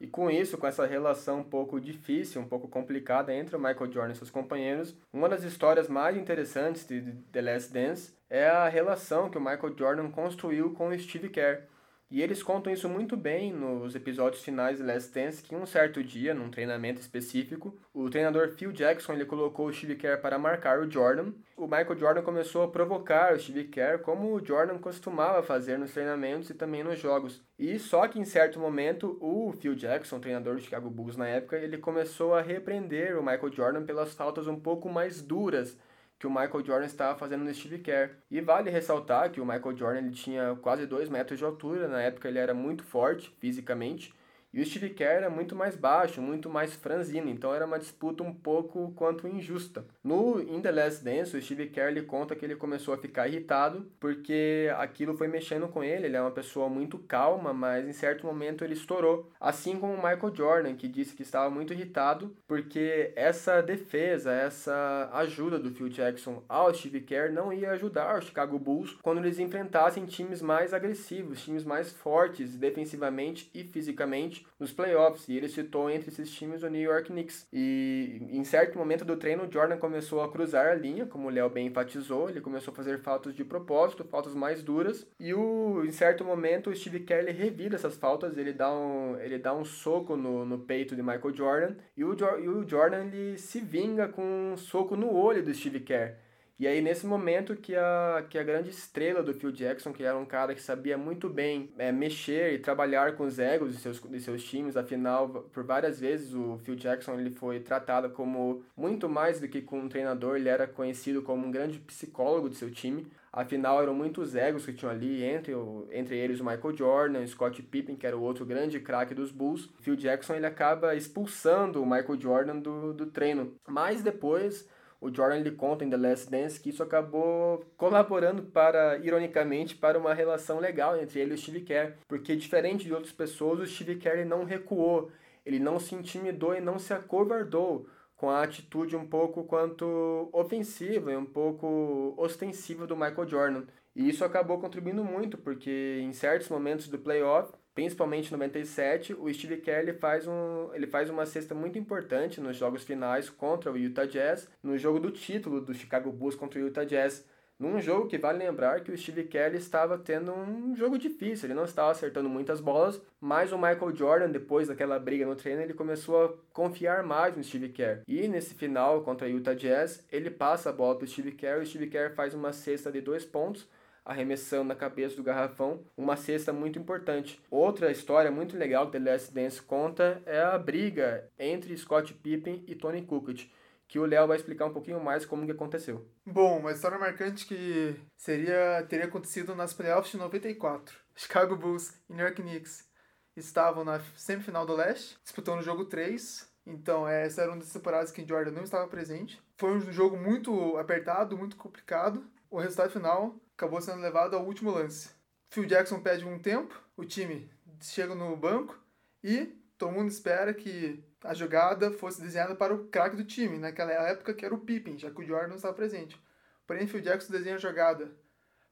E com isso, com essa relação um pouco difícil, um pouco complicada entre o Michael Jordan e seus companheiros, uma das histórias mais interessantes de The Last Dance é a relação que o Michael Jordan construiu com o Steve Kerr. E eles contam isso muito bem nos episódios finais de Last Dance, que um certo dia, num treinamento específico, o treinador Phil Jackson ele colocou o Steve Kerr para marcar o Jordan. O Michael Jordan começou a provocar o Steve Kerr, como o Jordan costumava fazer nos treinamentos e também nos jogos. E só que em certo momento, o Phil Jackson, treinador do Chicago Bulls na época, ele começou a repreender o Michael Jordan pelas faltas um pouco mais duras que o Michael Jordan estava fazendo no Steve Kerr. E vale ressaltar que o Michael Jordan ele tinha quase 2 metros de altura, na época ele era muito forte fisicamente, e o Steve Kerr era muito mais baixo, muito mais franzino, então era uma disputa um pouco quanto injusta. No In The Last Dance, o Steve Kerr ele conta que ele começou a ficar irritado porque aquilo foi mexendo com ele, ele é uma pessoa muito calma, mas em certo momento ele estourou. Assim como o Michael Jordan, que disse que estava muito irritado porque essa defesa, essa ajuda do Phil Jackson ao Steve Kerr não ia ajudar o Chicago Bulls quando eles enfrentassem times mais agressivos, times mais fortes defensivamente e fisicamente nos playoffs. E ele citou entre esses times o New York Knicks. E em certo momento do treino, o Jordan começou a cruzar a linha, como o Léo bem enfatizou. Ele começou a fazer faltas de propósito, faltas mais duras. E o, em certo momento, o Steve Kerr revira essas faltas. Ele dá um, ele dá um soco no, no peito de Michael Jordan. E o, e o Jordan ele se vinga com um soco no olho do Steve Kerr. E aí, nesse momento que a, que a grande estrela do Phil Jackson, que era um cara que sabia muito bem é, mexer e trabalhar com os egos de seus, de seus times, afinal, por várias vezes o Phil Jackson ele foi tratado como muito mais do que como um treinador, ele era conhecido como um grande psicólogo de seu time. Afinal, eram muitos egos que tinham ali, entre, o, entre eles o Michael Jordan, Scott Pippen, que era o outro grande craque dos Bulls. Phil Jackson ele acaba expulsando o Michael Jordan do, do treino. Mas depois, o Jordan ele conta em The Last Dance que isso acabou colaborando para, ironicamente, para uma relação legal entre ele e o Steve Kerr. Porque diferente de outras pessoas, o Steve Kerr não recuou, ele não se intimidou e não se acovardou com a atitude um pouco quanto ofensiva e um pouco ostensiva do Michael Jordan. E isso acabou contribuindo muito, porque em certos momentos do playoff, principalmente no 97, o Steve Kerr ele faz, um, ele faz uma cesta muito importante nos jogos finais contra o Utah Jazz, no jogo do título do Chicago Bulls contra o Utah Jazz. Num jogo que vale lembrar que o Steve Kelly estava tendo um jogo difícil, ele não estava acertando muitas bolas, mas o Michael Jordan, depois daquela briga no treino, ele começou a confiar mais no Steve Kerr. E nesse final contra o Utah Jazz, ele passa a bola para o Steve Kerr o Steve Kerr faz uma cesta de dois pontos, arremessando na cabeça do garrafão, uma cesta muito importante. Outra história muito legal que The Last Dance conta é a briga entre Scott Pippen e Tony Kukoc que o Léo vai explicar um pouquinho mais como que aconteceu. Bom, uma história marcante que seria teria acontecido nas playoffs de 94. Chicago Bulls e New York Knicks estavam na semifinal do Leste, disputando o jogo 3. Então, essa era uma das temporadas que Jordan não estava presente. Foi um jogo muito apertado, muito complicado. O resultado final acabou sendo levado ao último lance. Phil Jackson pede um tempo, o time chega no banco e todo mundo espera que a jogada fosse desenhada para o craque do time, naquela época que era o Pippen, já que o Jordan não estava presente. Porém, Phil Jackson desenha a jogada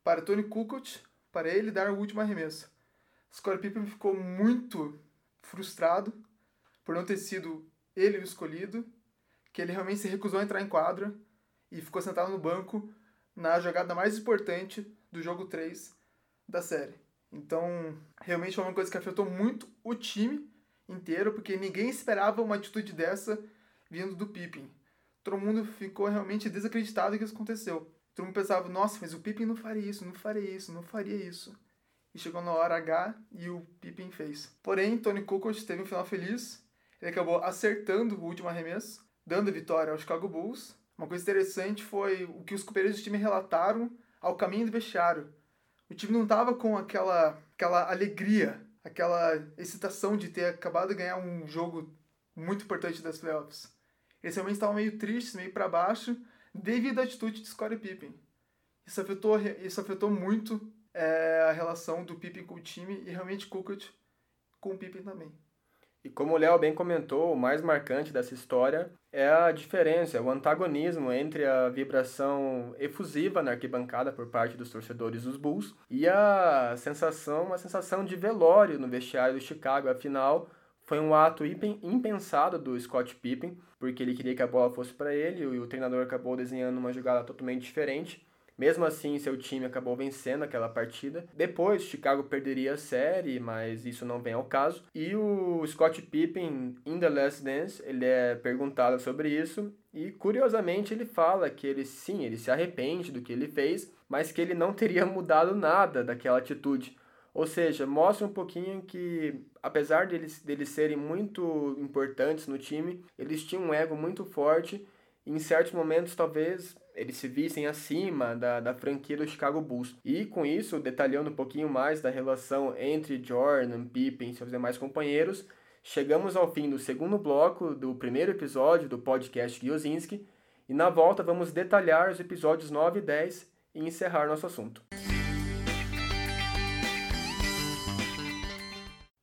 para Tony Kukoc, para ele dar o último arremesso. Scottie Pippen ficou muito frustrado por não ter sido ele o escolhido, que ele realmente se recusou a entrar em quadra e ficou sentado no banco na jogada mais importante do jogo 3 da série. Então, realmente foi uma coisa que afetou muito o time inteiro, porque ninguém esperava uma atitude dessa vindo do Pippin. Todo mundo ficou realmente desacreditado que isso aconteceu. Todo mundo pensava, nossa, mas o Pippin não faria isso, não faria isso, não faria isso. E chegou na hora H e o Pippin fez. Porém, Tony Kukoc teve um final feliz. Ele acabou acertando o último arremesso, dando a vitória ao Chicago Bulls. Uma coisa interessante foi o que os companheiros do time relataram ao caminho do vestiário. O time não estava com aquela, aquela alegria aquela excitação de ter acabado de ganhar um jogo muito importante das playoffs. Eles realmente estavam meio tristes, meio para baixo, devido à atitude de Scottie Pippen. Isso afetou, isso afetou muito é, a relação do Pippen com o time e realmente Kukoc com o Pippen também. E como o Léo bem comentou, o mais marcante dessa história é a diferença, o antagonismo entre a vibração efusiva na arquibancada por parte dos torcedores dos Bulls e a sensação, uma sensação de velório no vestiário do Chicago. Afinal, foi um ato impensado do Scott Pippen, porque ele queria que a bola fosse para ele e o treinador acabou desenhando uma jogada totalmente diferente. Mesmo assim, seu time acabou vencendo aquela partida. Depois, Chicago perderia a série, mas isso não vem ao caso. E o Scott Pippen, em The Last Dance, ele é perguntado sobre isso e curiosamente ele fala que ele sim, ele se arrepende do que ele fez, mas que ele não teria mudado nada daquela atitude. Ou seja, mostra um pouquinho que, apesar deles, deles serem muito importantes no time, eles tinham um ego muito forte. E em certos momentos, talvez eles se vissem acima da, da franquia do Chicago Bulls. E com isso, detalhando um pouquinho mais da relação entre Jordan, Pippen e seus demais companheiros, chegamos ao fim do segundo bloco do primeiro episódio do podcast Giozinski, e na volta vamos detalhar os episódios 9 e 10 e encerrar nosso assunto.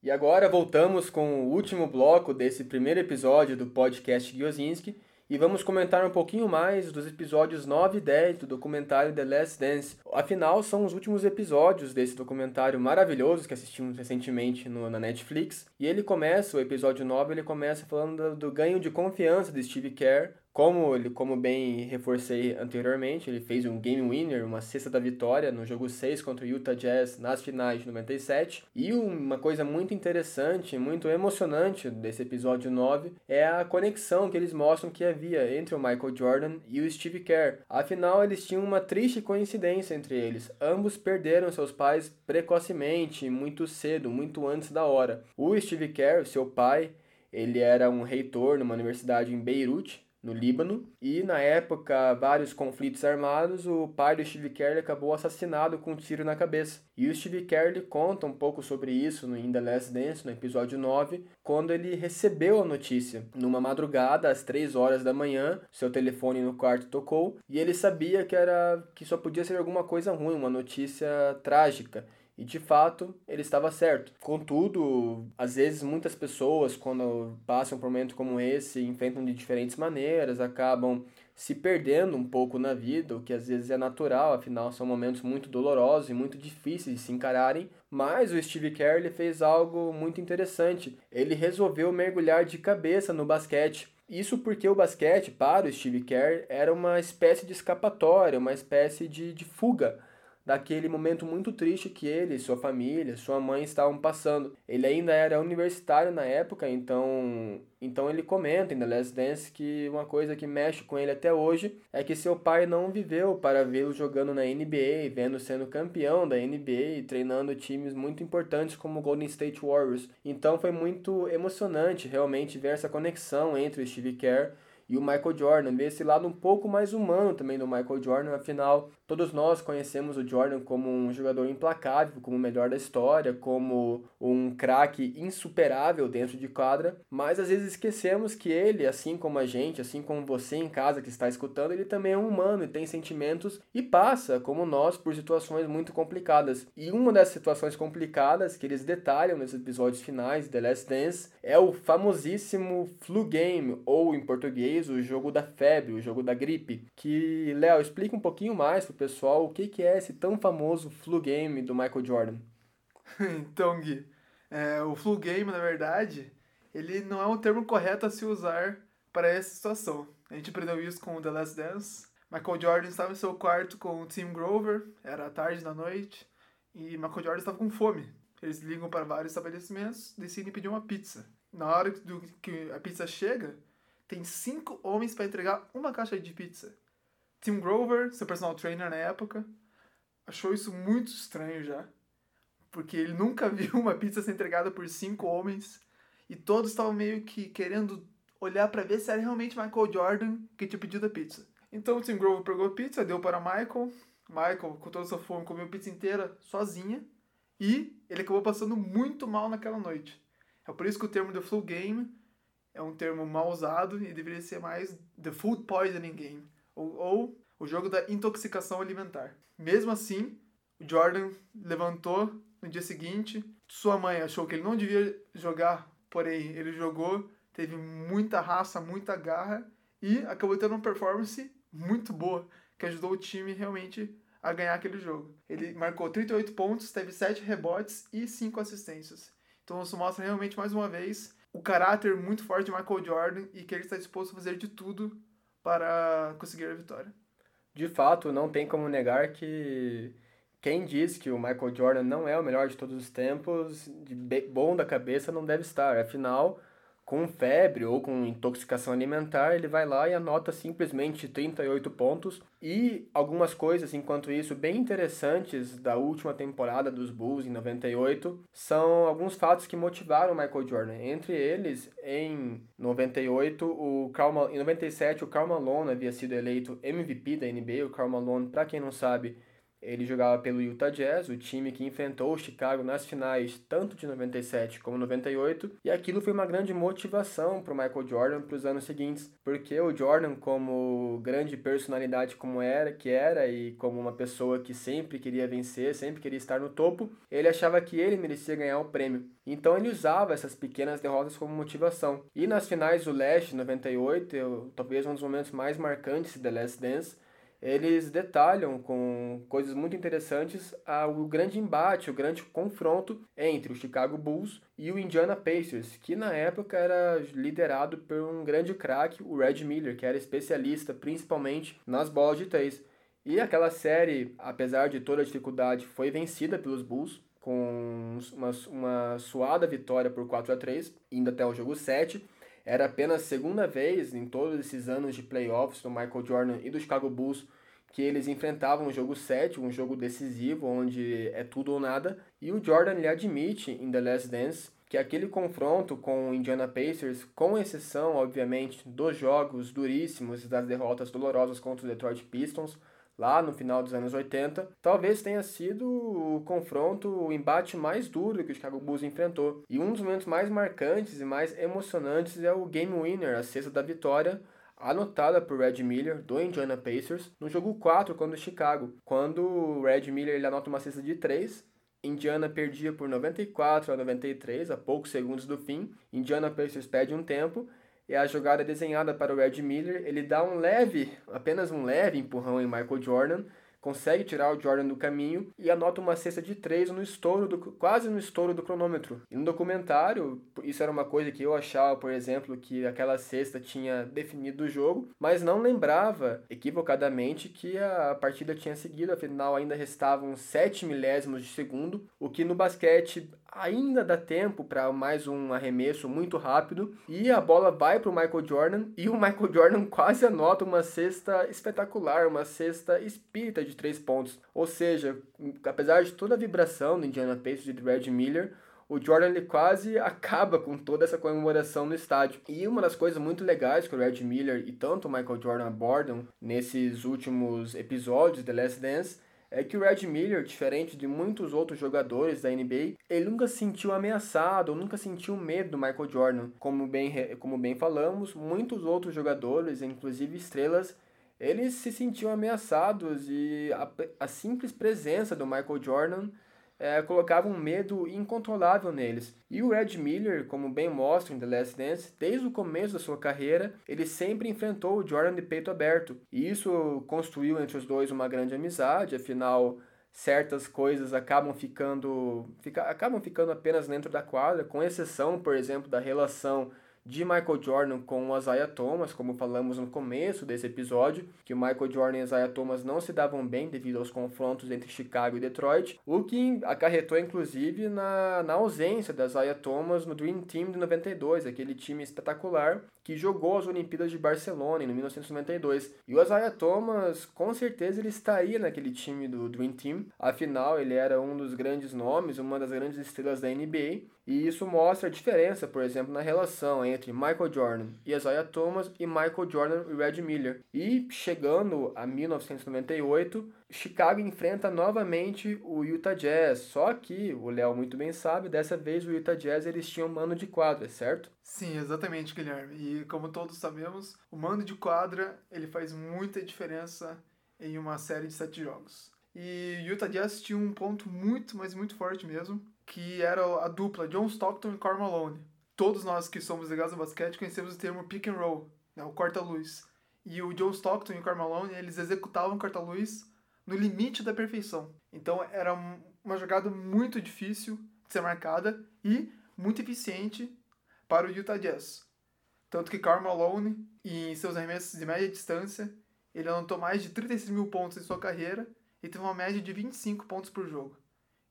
E agora voltamos com o último bloco desse primeiro episódio do podcast Giozinski, e vamos comentar um pouquinho mais dos episódios 9 e 10 do documentário The Last Dance. Afinal, são os últimos episódios desse documentário maravilhoso que assistimos recentemente no, na Netflix. E ele começa, o episódio 9, ele começa falando do, ganho de confiança de Steve Kerr como, ele, como bem reforcei anteriormente, ele fez um game winner, uma cesta da vitória no jogo 6 contra o Utah Jazz nas finais de 97. E uma coisa muito interessante, muito emocionante desse episódio 9 é a conexão que eles mostram que, havia entre o Michael Jordan e o Steve Kerr. Afinal, eles tinham uma triste coincidência entre eles. Ambos perderam seus pais precocemente, muito cedo, muito antes da hora. O Steve Kerr, seu pai, ele era um reitor numa universidade em Beirute, no Líbano, e na época, vários conflitos armados, o pai do Steve Kerr acabou assassinado com um tiro na cabeça. E o Steve Kerr conta um pouco sobre isso no In The Last Dance, no episódio 9, quando ele recebeu a notícia. Numa madrugada, às 3 horas da manhã, seu telefone no quarto tocou, e ele sabia que era que só podia ser alguma coisa ruim, uma notícia trágica. E de fato, ele estava certo. Contudo, às vezes muitas pessoas, quando passam por um momento como esse, enfrentam de diferentes maneiras, acabam se perdendo um pouco na vida, o que às vezes é natural, afinal são momentos muito dolorosos e muito difíceis de se encararem. Mas o Steve Kerr fez algo muito interessante. Ele resolveu mergulhar de cabeça no basquete. Isso porque o basquete, para o Steve Kerr, era uma espécie de escapatória, uma espécie de, de fuga daquele momento muito triste que ele, sua família, sua mãe estavam passando. Ele ainda era universitário na época, então, então ele comenta em The Last Dance que uma coisa que mexe com ele até hoje é que seu pai não viveu para vê-lo jogando na NBA, vendo sendo campeão da NBA e treinando times muito importantes como o Golden State Warriors. Então foi muito emocionante realmente ver essa conexão entre o Steve Kerr e o Michael Jordan, ver esse lado um pouco mais humano também do Michael Jordan, afinal, todos nós conhecemos o Jordan como um jogador implacável, como o melhor da história, como um craque insuperável dentro de quadra, mas às vezes esquecemos que ele, assim como a gente, assim como você em casa que está escutando, ele também é um humano e tem sentimentos e passa, como nós, por situações muito complicadas. E uma das situações complicadas que eles detalham nesses episódios finais de The Last Dance é o famosíssimo flu game, ou em português o jogo da febre, o jogo da gripe. Que, Léo, explica um pouquinho mais pessoal o que, que é esse tão famoso flu game do Michael Jordan. então, Gui, é, o flu game, na verdade, ele não é um termo correto a se usar para essa situação. A gente aprendeu isso com The Last Dance. Michael Jordan estava em seu quarto com o Tim Grover, era tarde da noite, e Michael Jordan estava com fome. Eles ligam para vários estabelecimentos, decidem pedir uma pizza. Na hora que a pizza chega, tem cinco homens para entregar uma caixa de pizza. Tim Grover, seu personal trainer na época, achou isso muito estranho já, porque ele nunca viu uma pizza ser entregada por cinco homens e todos estavam meio que querendo olhar para ver se era realmente Michael Jordan que tinha pedido a pizza. Então o Tim Grover pegou a pizza, deu para Michael. Michael, com toda sua fome, comeu a pizza inteira sozinha e ele acabou passando muito mal naquela noite. É por isso que o termo The Flu Game é um termo mal usado e deveria ser mais The Food Poisoning Game, ou, ou o jogo da intoxicação alimentar. Mesmo assim, o Jordan levantou no dia seguinte, sua mãe achou que ele não devia jogar, porém ele jogou, teve muita raça, muita garra e acabou tendo uma performance muito boa, que ajudou o time realmente a ganhar aquele jogo. Ele marcou 38 pontos, teve 7 rebotes e 5 assistências. Então isso mostra realmente mais uma vez o caráter muito forte de Michael Jordan e que ele está disposto a fazer de tudo para conseguir a vitória. De fato, não tem como negar que quem diz que o Michael Jordan não é o melhor de todos os tempos, de bom da cabeça, não deve estar. Afinal, com febre ou com intoxicação alimentar, ele vai lá e anota simplesmente 38 pontos. E algumas coisas, enquanto isso, bem interessantes da última temporada dos Bulls, em 98, são alguns fatos que motivaram Michael Jordan. Entre eles, em 98, o Karl, em 97, o Karl Malone havia sido eleito MVP da NBA. O Karl Malone, para quem não sabe, ele jogava pelo Utah Jazz, o time que enfrentou o Chicago nas finais tanto de 97 como 98, e aquilo foi uma grande motivação para o Michael Jordan para os anos seguintes, porque o Jordan, como grande personalidade como era, que era e como uma pessoa que sempre queria vencer, sempre queria estar no topo, ele achava que ele merecia ganhar o prêmio. Então ele usava essas pequenas derrotas como motivação. E nas finais do Leste 98, eu, talvez um dos momentos mais marcantes de The Last Dance, eles detalham com coisas muito interessantes o grande embate, o grande confronto entre o Chicago Bulls e o Indiana Pacers, que na época era liderado por um grande craque, o Red Miller, que era especialista principalmente nas bolas de três. E aquela série, apesar de toda a dificuldade, foi vencida pelos Bulls com uma, uma suada vitória por 4 a 3 indo até o jogo 7. Era apenas a segunda vez em todos esses anos de playoffs do Michael Jordan e do Chicago Bulls que eles enfrentavam um jogo 7, um jogo decisivo, onde é tudo ou nada, e o Jordan ele admite em The Last Dance que aquele confronto com o Indiana Pacers, com exceção, obviamente, dos jogos duríssimos e das derrotas dolorosas contra o Detroit Pistons, lá no final dos anos 80, talvez tenha sido o confronto, o embate mais duro que o Chicago Bulls enfrentou. E um dos momentos mais marcantes e mais emocionantes é o Game Winner, a sexta da vitória, anotada por Red Miller do Indiana Pacers no jogo 4 contra o Chicago, quando o Red Miller ele anota uma cesta de 3. Indiana perdia por 94 a 93 a poucos segundos do fim. Indiana Pacers pede um tempo e a jogada é desenhada para o Red Miller. Ele dá um leve, apenas um leve empurrão em Michael Jordan consegue tirar o Jordan do caminho e anota uma cesta de três no estouro do, quase no estouro do cronômetro. E no documentário, isso era uma coisa que eu achava, por exemplo, que aquela cesta tinha definido o jogo, mas não lembrava equivocadamente que a partida tinha seguido, afinal ainda restavam 7 milésimos de segundo, o que no basquete ainda dá tempo para mais um arremesso muito rápido e a bola vai para o Michael Jordan e o Michael Jordan quase anota uma cesta espetacular, uma cesta espírita de três pontos. Ou seja, apesar de toda a vibração do Indiana Pacers e do Red Miller, o Jordan ele quase acaba com toda essa comemoração no estádio. E uma das coisas muito legais que o Red Miller e tanto o Michael Jordan abordam nesses últimos episódios de The Last Dance é que o Red Miller, diferente de muitos outros jogadores da NBA, ele nunca se sentiu ameaçado, ou nunca sentiu medo do Michael Jordan. Como bem, como bem falamos, muitos outros jogadores, inclusive estrelas, eles se sentiam ameaçados e a, a simples presença do Michael Jordan é, colocava um medo incontrolável neles. E o Red Miller, como bem mostra em The Last Dance, desde o começo da sua carreira, ele sempre enfrentou o Jordan de peito aberto. E isso construiu entre os dois uma grande amizade, afinal certas coisas acabam ficando fica, acabam ficando apenas dentro da quadra, com exceção, por exemplo, da relação de Michael Jordan com o Isaiah Thomas, como falamos no começo desse episódio, que o Michael Jordan e Isaiah Thomas não se davam bem devido aos confrontos entre Chicago e Detroit, o que acarretou inclusive na, na ausência da Isaiah Thomas no Dream Team de 92, aquele time espetacular que jogou as Olimpíadas de Barcelona em 1992. E o Isaiah Thomas, com certeza, ele estaria naquele time do Dream Team, afinal ele era um dos grandes nomes, uma das grandes estrelas da NBA, e isso mostra a diferença, por exemplo, na relação entre Michael Jordan e Isaiah Thomas e Michael Jordan e Red Miller. E chegando a 1998, Chicago enfrenta novamente o Utah Jazz. Só que, o Léo muito bem sabe, dessa vez o Utah Jazz eles tinham mano de quadra, certo? Sim, exatamente, Guilherme. E como todos sabemos, o mano de quadra ele faz muita diferença em uma série de sete jogos. E Utah Jazz tinha um ponto muito, mas muito forte mesmo, que era a dupla John Stockton e Karl Malone. Todos nós que somos ligados ao basquete conhecemos o termo pick and roll, né, o corta-luz. E o John Stockton e o Karl Malone, eles executavam corta-luz no limite da perfeição. Então era uma jogada muito difícil de ser marcada e muito eficiente para o Utah Jazz. Tanto que Karl Malone, em seus arremessos de média distância, ele anotou mais de 36 mil pontos em sua carreira e teve uma média de 25 pontos por jogo.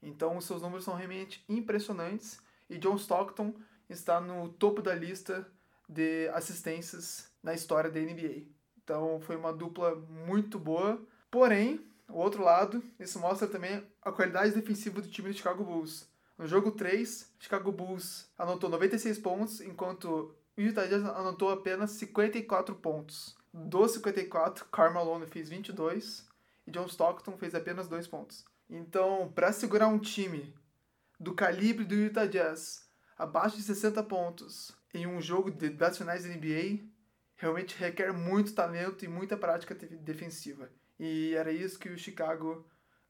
Então, os seus números são realmente impressionantes e John Stockton está no topo da lista de assistências na história da NBA. Então, foi uma dupla muito boa. Porém, o outro lado, isso mostra também a qualidade defensiva do time do Chicago Bulls. No jogo 3, Chicago Bulls anotou 96 pontos, enquanto o Utah Jazz anotou apenas 54 pontos. Dos 54, Karl Malone fez 22 e John Stockton fez apenas 2 pontos. Então, para segurar um time do calibre do Utah Jazz abaixo de 60 pontos em um jogo de, das finais da NBA, realmente requer muito talento e muita prática defensiva. E era isso que o Chicago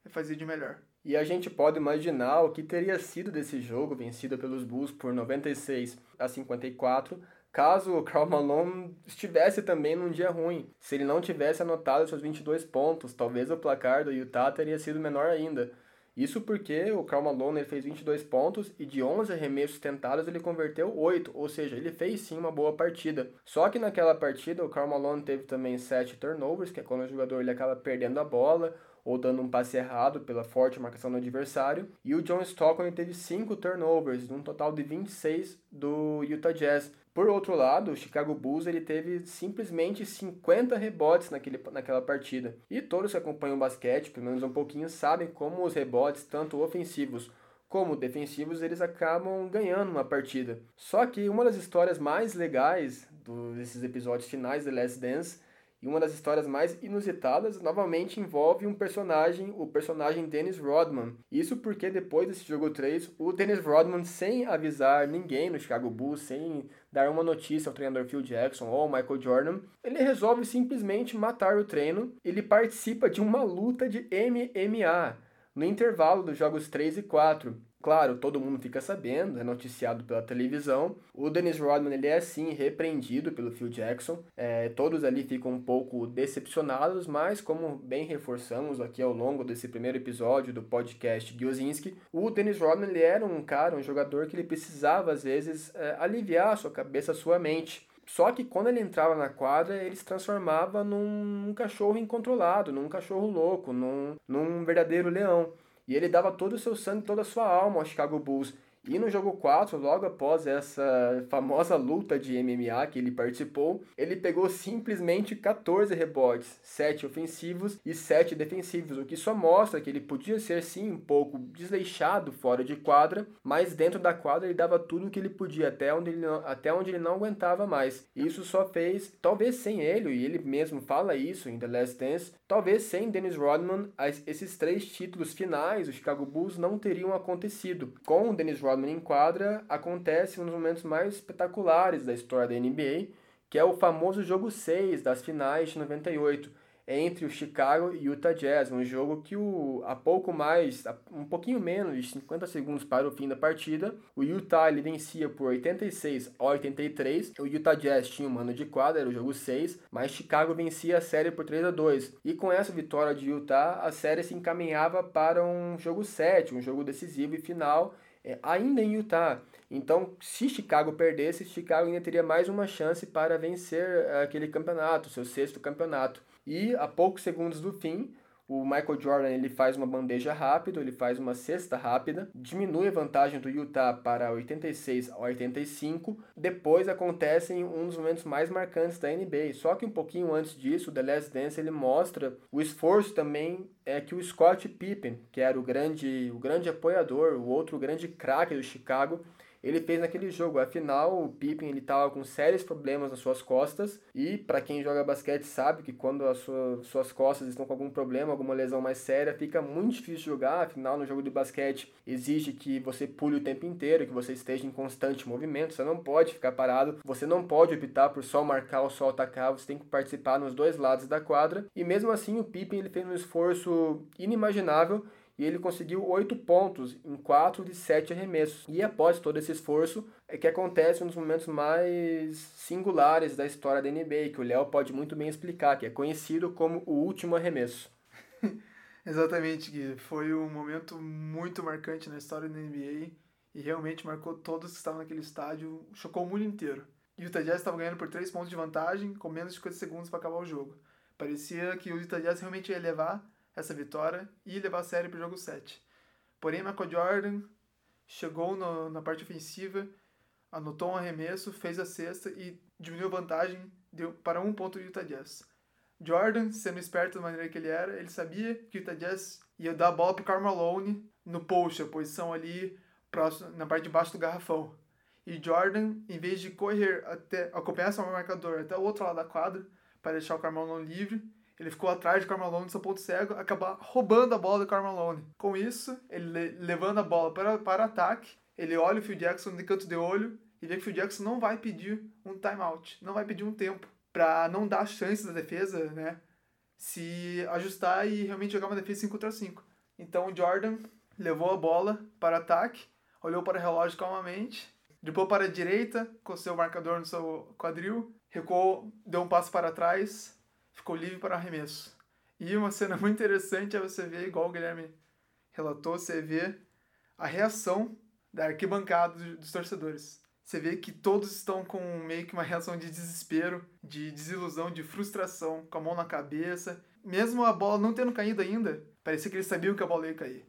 fazia de melhor. E a gente pode imaginar o que teria sido desse jogo vencido pelos Bulls por 96 a 54, caso o Karl Malone estivesse também num dia ruim. Se ele não tivesse anotado seus 22 pontos, talvez o placar do Utah teria sido menor ainda. Isso porque o Karl Malone ele fez 22 pontos e de 11 arremessos tentados ele converteu 8, ou seja, ele fez sim uma boa partida. Só que naquela partida o Karl Malone teve também 7 turnovers, que é quando o jogador ele acaba perdendo a bola ou dando um passe errado pela forte marcação do adversário. E o John Stockton teve 5 turnovers, num total de 26 do Utah Jazz. Por outro lado, o Chicago Bulls ele teve simplesmente 50 rebotes naquele, naquela partida. E todos que acompanham o basquete, pelo menos um pouquinho, sabem como os rebotes, tanto ofensivos como defensivos, eles acabam ganhando uma partida. Só que uma das histórias mais legais desses episódios finais de Last Dance e uma das histórias mais inusitadas novamente envolve um personagem, o personagem Dennis Rodman. Isso porque depois desse jogo 3, o Dennis Rodman, sem avisar ninguém no Chicago Bulls, sem dar uma notícia ao treinador Phil Jackson ou ao Michael Jordan, ele resolve simplesmente matar o treino. Ele participa de uma luta de MMA no intervalo dos jogos 3 e 4. Claro, todo mundo fica sabendo, é noticiado pela televisão. O Dennis Rodman ele é sim repreendido pelo Phil Jackson. É, todos ali ficam um pouco decepcionados, mas como bem reforçamos aqui ao longo desse primeiro episódio do podcast Giozinski, o Dennis Rodman ele era um cara, um jogador que ele precisava às vezes é, aliviar a sua cabeça, a sua mente. Só que quando ele entrava na quadra, ele se transformava num, num cachorro incontrolado, num cachorro louco, num, num verdadeiro leão. E ele dava todo o seu sangue, toda a sua alma ao Chicago Bulls. E no jogo 4, logo após essa famosa luta de MMA que ele participou, ele pegou simplesmente 14 rebotes, 7 ofensivos e 7 defensivos, o que só mostra que ele podia ser sim um pouco desleixado fora de quadra, mas dentro da quadra ele dava tudo o que ele podia, até onde ele não, até onde ele não aguentava mais. Isso só fez, talvez sem ele, e ele mesmo fala isso em The Last Dance, talvez sem Dennis Rodman, esses três títulos finais, o Chicago Bulls não teriam acontecido. Com o Dennis Rodman Rodman em quadra, acontece um dos momentos mais espetaculares da história da NBA, que é o famoso jogo 6 das finais de 98, entre o Chicago e o Utah Jazz, um jogo que o, há pouco mais, um pouquinho menos de 50 segundos para o fim da partida, o Utah ele vencia por 86 a 83, o Utah Jazz tinha um mano de quadra, era o jogo 6, mas Chicago vencia a série por 3 a 2. E com essa vitória de Utah, a série se encaminhava para um jogo 7, um jogo decisivo e final, é, ainda em Utah. Então, se Chicago perdesse, Chicago ainda teria mais uma chance para vencer é, aquele campeonato, seu sexto campeonato. E a poucos segundos do fim, o Michael Jordan ele faz uma bandeja rápida, ele faz uma cesta rápida, diminui a vantagem do Utah para 86 a 85. Depois acontecem um dos momentos mais marcantes da NBA. Só que um pouquinho antes disso, o The Last Dance ele mostra o esforço também é que o Scott Pippen, que era o grande, o grande apoiador, o outro grande craque do Chicago, ele fez naquele jogo. Afinal, o Pippen ele estava com sérios problemas nas suas costas e para quem joga basquete sabe que quando as sua, suas costas estão com algum problema, alguma lesão mais séria, fica muito difícil jogar. Afinal, no jogo de basquete exige que você pule o tempo inteiro, que você esteja em constante movimento. Você não pode ficar parado, você não pode optar por só marcar ou só atacar. Você tem que participar nos dois lados da quadra. E mesmo assim, o Pippen ele fez um esforço inimaginável e ele conseguiu 8 pontos em 4 de 7 arremessos. E após todo esse esforço, é que acontece um dos momentos mais singulares da história da NBA, que o Léo pode muito bem explicar, que é conhecido como o último arremesso. Exatamente, Gui. Foi um momento muito marcante na história da NBA e realmente marcou todos que estavam naquele estádio, chocou o mundo inteiro. E o Utah Jazz estava ganhando por 3 pontos de vantagem, com menos de 50 segundos para acabar o jogo. Parecia que o Utah Jazz realmente ia levar essa vitória e levar a série para o jogo 7. Porém, Michael Jordan chegou no, na parte ofensiva, anotou um arremesso, fez a cesta e diminuiu a vantagem deu para um ponto do Utah Jazz. Jordan, sendo esperto da maneira que ele era, ele sabia que o Utah Jazz ia dar a bola para o Karl no post, a posição ali próximo, na parte de baixo do garrafão. E Jordan, em vez de correr até acompanhar seu marcador até o outro lado da quadra para deixar o Karl Malone livre, ele ficou atrás de Carmalone no seu ponto cego, acabar roubando a bola do Carmalone. Com isso, ele levando a bola para, para ataque, ele olha o Phil Jackson de canto de olho e vê que o Phil Jackson não vai pedir um timeout, não vai pedir um tempo, para não dar chance da defesa, né, se ajustar e realmente jogar uma defesa 5 contra 5. Então o Jordan levou a bola para ataque, olhou para o relógio calmamente, depois para a direita, com seu marcador no seu quadril, recuou, deu um passo para trás, ficou livre para arremesso. E uma cena muito interessante é você ver, igual o Guilherme relatou, você vê a reação da arquibancada dos torcedores. Você vê que todos estão com meio que uma reação de desespero, de desilusão, de frustração, com a mão na cabeça. Mesmo a bola não tendo caído ainda, parecia que eles sabiam que a bola ia cair.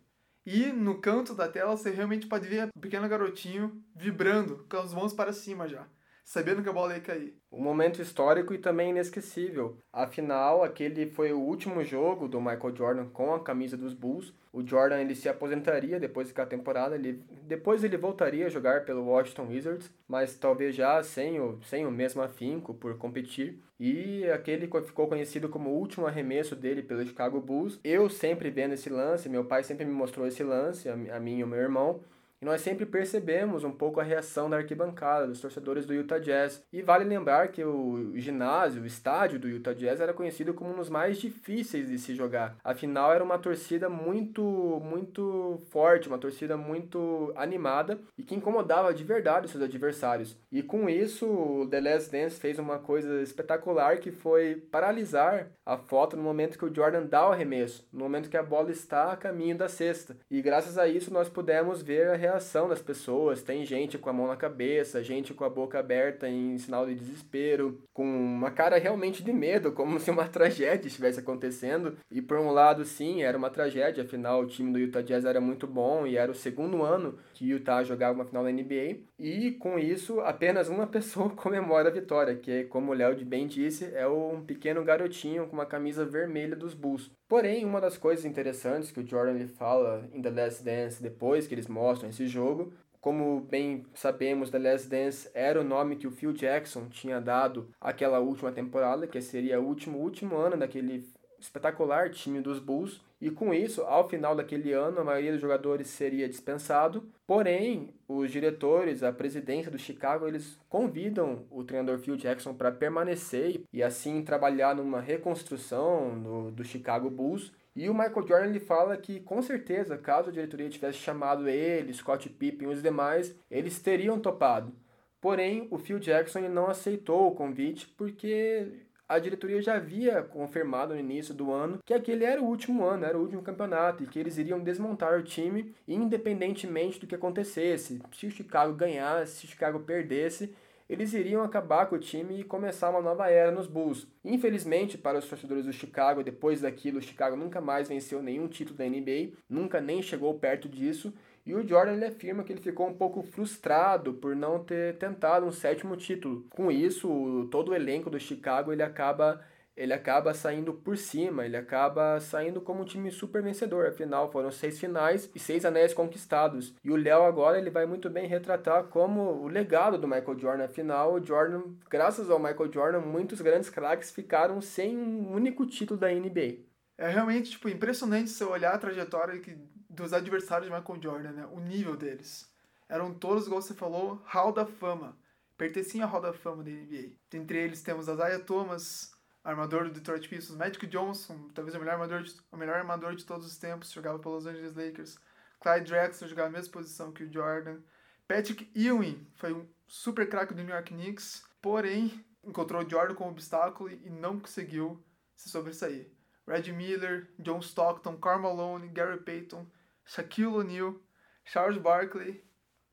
E no canto da tela você realmente pode ver o pequeno garotinho vibrando com as mãos para cima já sabendo que a bola ia cair. Um momento histórico e também inesquecível. Afinal, aquele foi o último jogo do Michael Jordan com a camisa dos Bulls. O Jordan ele se aposentaria depois da temporada, ele, depois ele voltaria a jogar pelo Washington Wizards, mas talvez já sem o, sem o mesmo afinco por competir. E aquele ficou conhecido como o último arremesso dele pelo Chicago Bulls. Eu sempre vendo esse lance, meu pai sempre me mostrou esse lance, a, a mim e o meu irmão. Nós sempre percebemos um pouco a reação da arquibancada, dos torcedores do Utah Jazz. E vale lembrar que o ginásio, o estádio do Utah Jazz era conhecido como um dos mais difíceis de se jogar. Afinal, era uma torcida muito, muito forte, uma torcida muito animada e que incomodava de verdade os seus adversários. E com isso, o The Last Dance fez uma coisa espetacular que foi paralisar a foto no momento que o Jordan dá o arremesso, no momento que a bola está a caminho da cesta. E graças a isso nós pudemos ver a reação das pessoas. Tem gente com a mão na cabeça, gente com a boca aberta em sinal de desespero, com uma cara realmente de medo, como se uma tragédia estivesse acontecendo. E por um lado, sim, era uma tragédia, afinal o time do Utah Jazz era muito bom e era o segundo ano que o Utah jogava uma final da NBA. E com isso, apenas uma pessoa comemora a vitória, que, como o Léo bem disse, é um pequeno garotinho com uma camisa vermelha dos Bulls. Porém, uma das coisas interessantes que o Jordan ele fala em The Last Dance depois que eles mostram esse jogo, como bem sabemos, The Last Dance era o nome que o Phil Jackson tinha dado àquela última temporada, que seria o último último ano daquele espetacular time dos Bulls. E com isso, ao final daquele ano, a maioria dos jogadores seria dispensado. Porém, os diretores, a presidência do Chicago, eles convidam o treinador Phil Jackson para permanecer e assim trabalhar numa reconstrução do, do Chicago Bulls. E o Michael Jordan ele fala que, com certeza, caso a diretoria tivesse chamado ele, Scott Pippen e os demais, eles teriam topado. Porém, o Phil Jackson ele não aceitou o convite porque a diretoria já havia confirmado no início do ano que aquele era o último ano, era o último campeonato e que eles iriam desmontar o time independentemente do que acontecesse. Se o Chicago ganhasse, se o Chicago perdesse, eles iriam acabar com o time e começar uma nova era nos Bulls. Infelizmente, para os torcedores do Chicago, depois daquilo, o Chicago nunca mais venceu nenhum título da NBA, nunca nem chegou perto disso. E o Jordan ele afirma que ele ficou um pouco frustrado por não ter tentado um sétimo título. Com isso, todo o elenco do Chicago ele acaba ele acaba saindo por cima, ele acaba saindo como um time super vencedor. Afinal, foram seis finais e seis anéis conquistados. E o Léo agora ele vai muito bem retratar como o legado do Michael Jordan. Afinal, o Jordan, graças ao Michael Jordan, muitos grandes craques ficaram sem um único título da NBA. É realmente tipo impressionante você olhar a trajetória que, dos adversários de Michael Jordan, né? O nível deles. Eram todos, igual você falou, Hall da Fama. Pertenciam à Hall da Fama da NBA. Entre eles temos Isaiah Thomas, armador do Detroit Pistons, Magic Johnson, talvez o melhor armador de, o melhor armador de todos os tempos, jogava pelos Los Angeles Lakers. Clyde Drexler jogava a mesma posição que o Jordan. Patrick Ewing foi um super craque do New York Knicks, porém encontrou Jordan como obstáculo e não conseguiu se sobressair. Red Miller, John Stockton, Karl Malone, Gary Payton, Shaquille O'Neal, Charles Barkley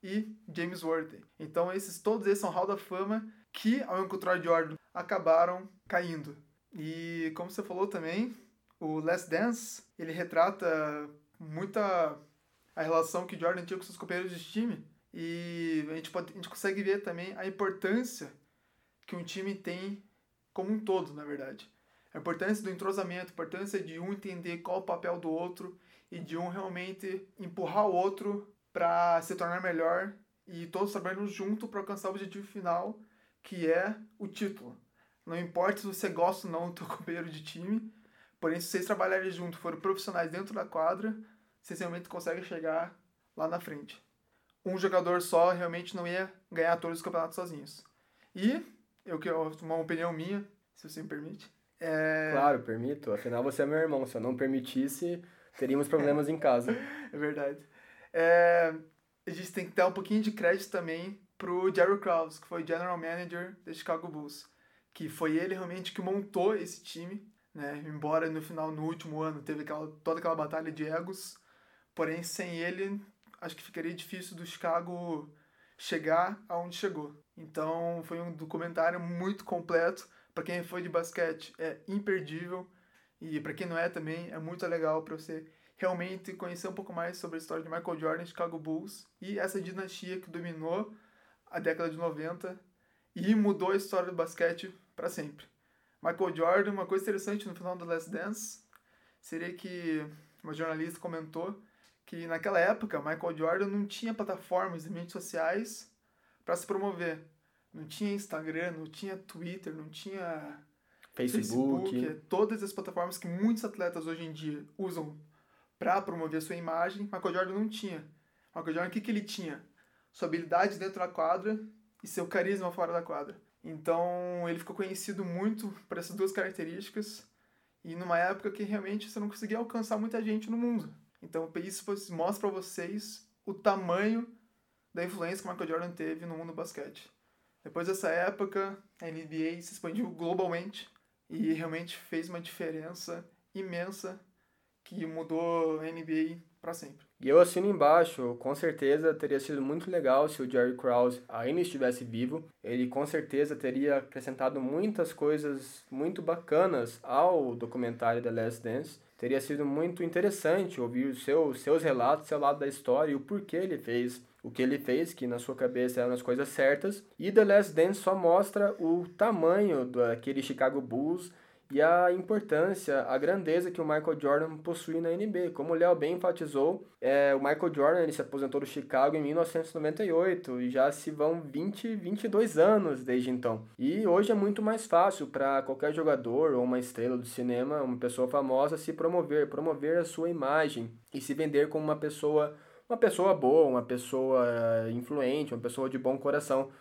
e James Worthy. Então esses todos esses são Hall da Fama que ao encontrar Jordan acabaram caindo. E como você falou também, o Last Dance, ele retrata muita a relação que Jordan tinha com seus companheiros de time. E a gente, pode, a gente consegue ver também a importância que um time tem como um todo, na verdade. A importância do entrosamento, a importância de um entender qual o papel do outro e de um realmente empurrar o outro para se tornar melhor e todos trabalhando junto para alcançar o objetivo final, que é o título. Não importa se você gosta ou não do seu companheiro de time, porém se vocês trabalharem junto, forem profissionais dentro da quadra, vocês realmente conseguem chegar lá na frente. Um jogador só realmente não ia ganhar todos os campeonatos sozinhos. E, eu que uma opinião minha, se você me permite. É... Claro, permito. Afinal, você é meu irmão. Se eu não permitisse, teríamos problemas em casa. É verdade. É... A gente tem que dar um pouquinho de crédito também pro Jerry Krause, que foi General Manager da Chicago Bulls que foi ele realmente que montou esse time, né? Embora no final, no último ano, teve aquela, toda aquela batalha de egos, porém sem ele, acho que ficaria difícil do Chicago chegar aonde chegou. Então foi um documentário muito completo. Para quem foi de basquete é imperdível e para quem não é também é muito legal para você realmente conhecer um pouco mais sobre a história de Michael Jordan, Chicago Bulls e essa dinastia que dominou a década de 90 e mudou a história do basquete para sempre. Michael Jordan, uma coisa interessante no final do Last Dance seria que uma jornalista comentou que naquela época Michael Jordan não tinha plataformas e mídias sociais para se promover. Não tinha Instagram, não tinha Twitter, não tinha Facebook. Facebook todas as plataformas que muitos atletas hoje em dia usam para promover a sua imagem, Michael Jordan não tinha. Michael Jordan, o que, que ele tinha? Sua habilidade dentro da quadra e seu carisma fora da quadra. Então ele ficou conhecido muito por essas duas características e numa época que realmente você não conseguia alcançar muita gente no mundo. Então isso mostra para vocês o tamanho da influência que Michael Jordan teve no mundo do basquete. Depois dessa época, a NBA se expandiu globalmente e realmente fez uma diferença imensa que mudou a NBA para sempre. E eu assino embaixo, com certeza teria sido muito legal se o Jerry Krause ainda estivesse vivo. Ele com certeza teria acrescentado muitas coisas muito bacanas ao documentário The Last Dance. Teria sido muito interessante ouvir os seus, seus relatos, seu lado da história e o porquê ele fez o que ele fez, que na sua cabeça eram as coisas certas. E The Last Dance só mostra o tamanho daquele Chicago Bulls e a importância, a grandeza que o Michael Jordan possui na NBA. Como o Léo bem enfatizou, é, o Michael Jordan ele se aposentou do Chicago em 1998 e já se vão 20, 22 anos desde então. E hoje é muito mais fácil para qualquer jogador ou uma estrela do cinema, uma pessoa famosa, se promover, promover a sua imagem e se vender como uma pessoa, uma pessoa boa, uma pessoa influente, uma pessoa de bom coração.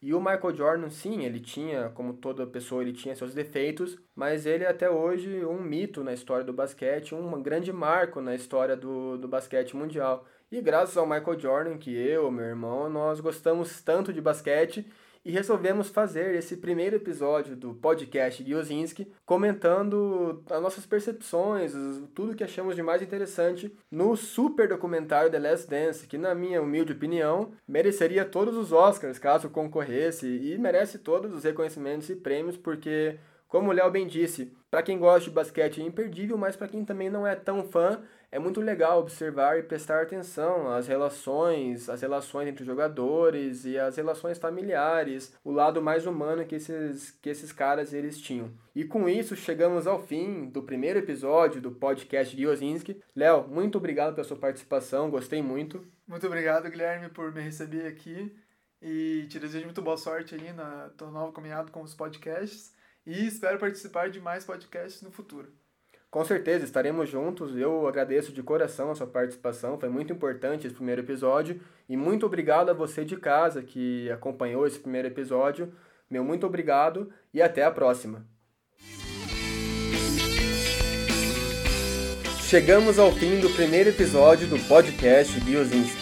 E o Michael Jordan, sim, ele tinha, como toda pessoa, ele tinha seus defeitos, mas ele é até hoje um mito na história do basquete, um grande marco na história do, do basquete mundial. E graças ao Michael Jordan, que eu, meu irmão, nós gostamos tanto de basquete e resolvemos fazer esse primeiro episódio do podcast Giozinski comentando as nossas percepções, tudo que achamos de mais interessante no super documentário The Last Dance, que na minha humilde opinião mereceria todos os Oscars caso concorresse e merece todos os reconhecimentos e prêmios porque como o Léo bem disse, para quem gosta de basquete é imperdível, mas para quem também não é tão fã, é muito legal observar e prestar atenção às relações, as relações entre os jogadores e as relações familiares, o lado mais humano que esses, que esses caras eles tinham. E com isso chegamos ao fim do primeiro episódio do podcast de Ozinski. Léo, muito obrigado pela sua participação, gostei muito. Muito obrigado, Guilherme, por me receber aqui e te desejo muito boa sorte aí na tua nova caminhada com os podcasts e espero participar de mais podcasts no futuro. Com certeza, estaremos juntos. Eu agradeço de coração a sua participação, foi muito importante esse primeiro episódio. E muito obrigado a você de casa que acompanhou esse primeiro episódio. Meu muito obrigado e até a próxima. Chegamos ao fim do primeiro episódio do podcast Biozinski.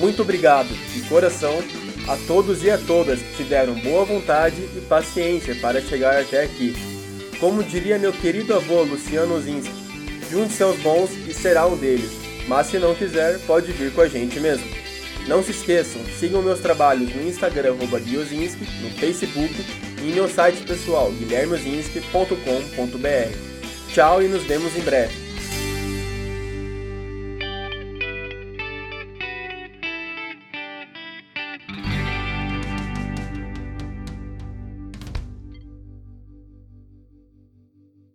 Muito obrigado, de coração, a todos e a todas que tiveram boa vontade e paciência para chegar até aqui. Como diria meu querido avô Luciano Zinski, junte-se aos bons e será um deles, mas se não quiser, pode vir com a gente mesmo. Não se esqueçam, sigam meus trabalhos no Instagram Guiozinski, no Facebook e em meu site pessoal guilhermeozinski.com.br. Tchau e nos vemos em breve.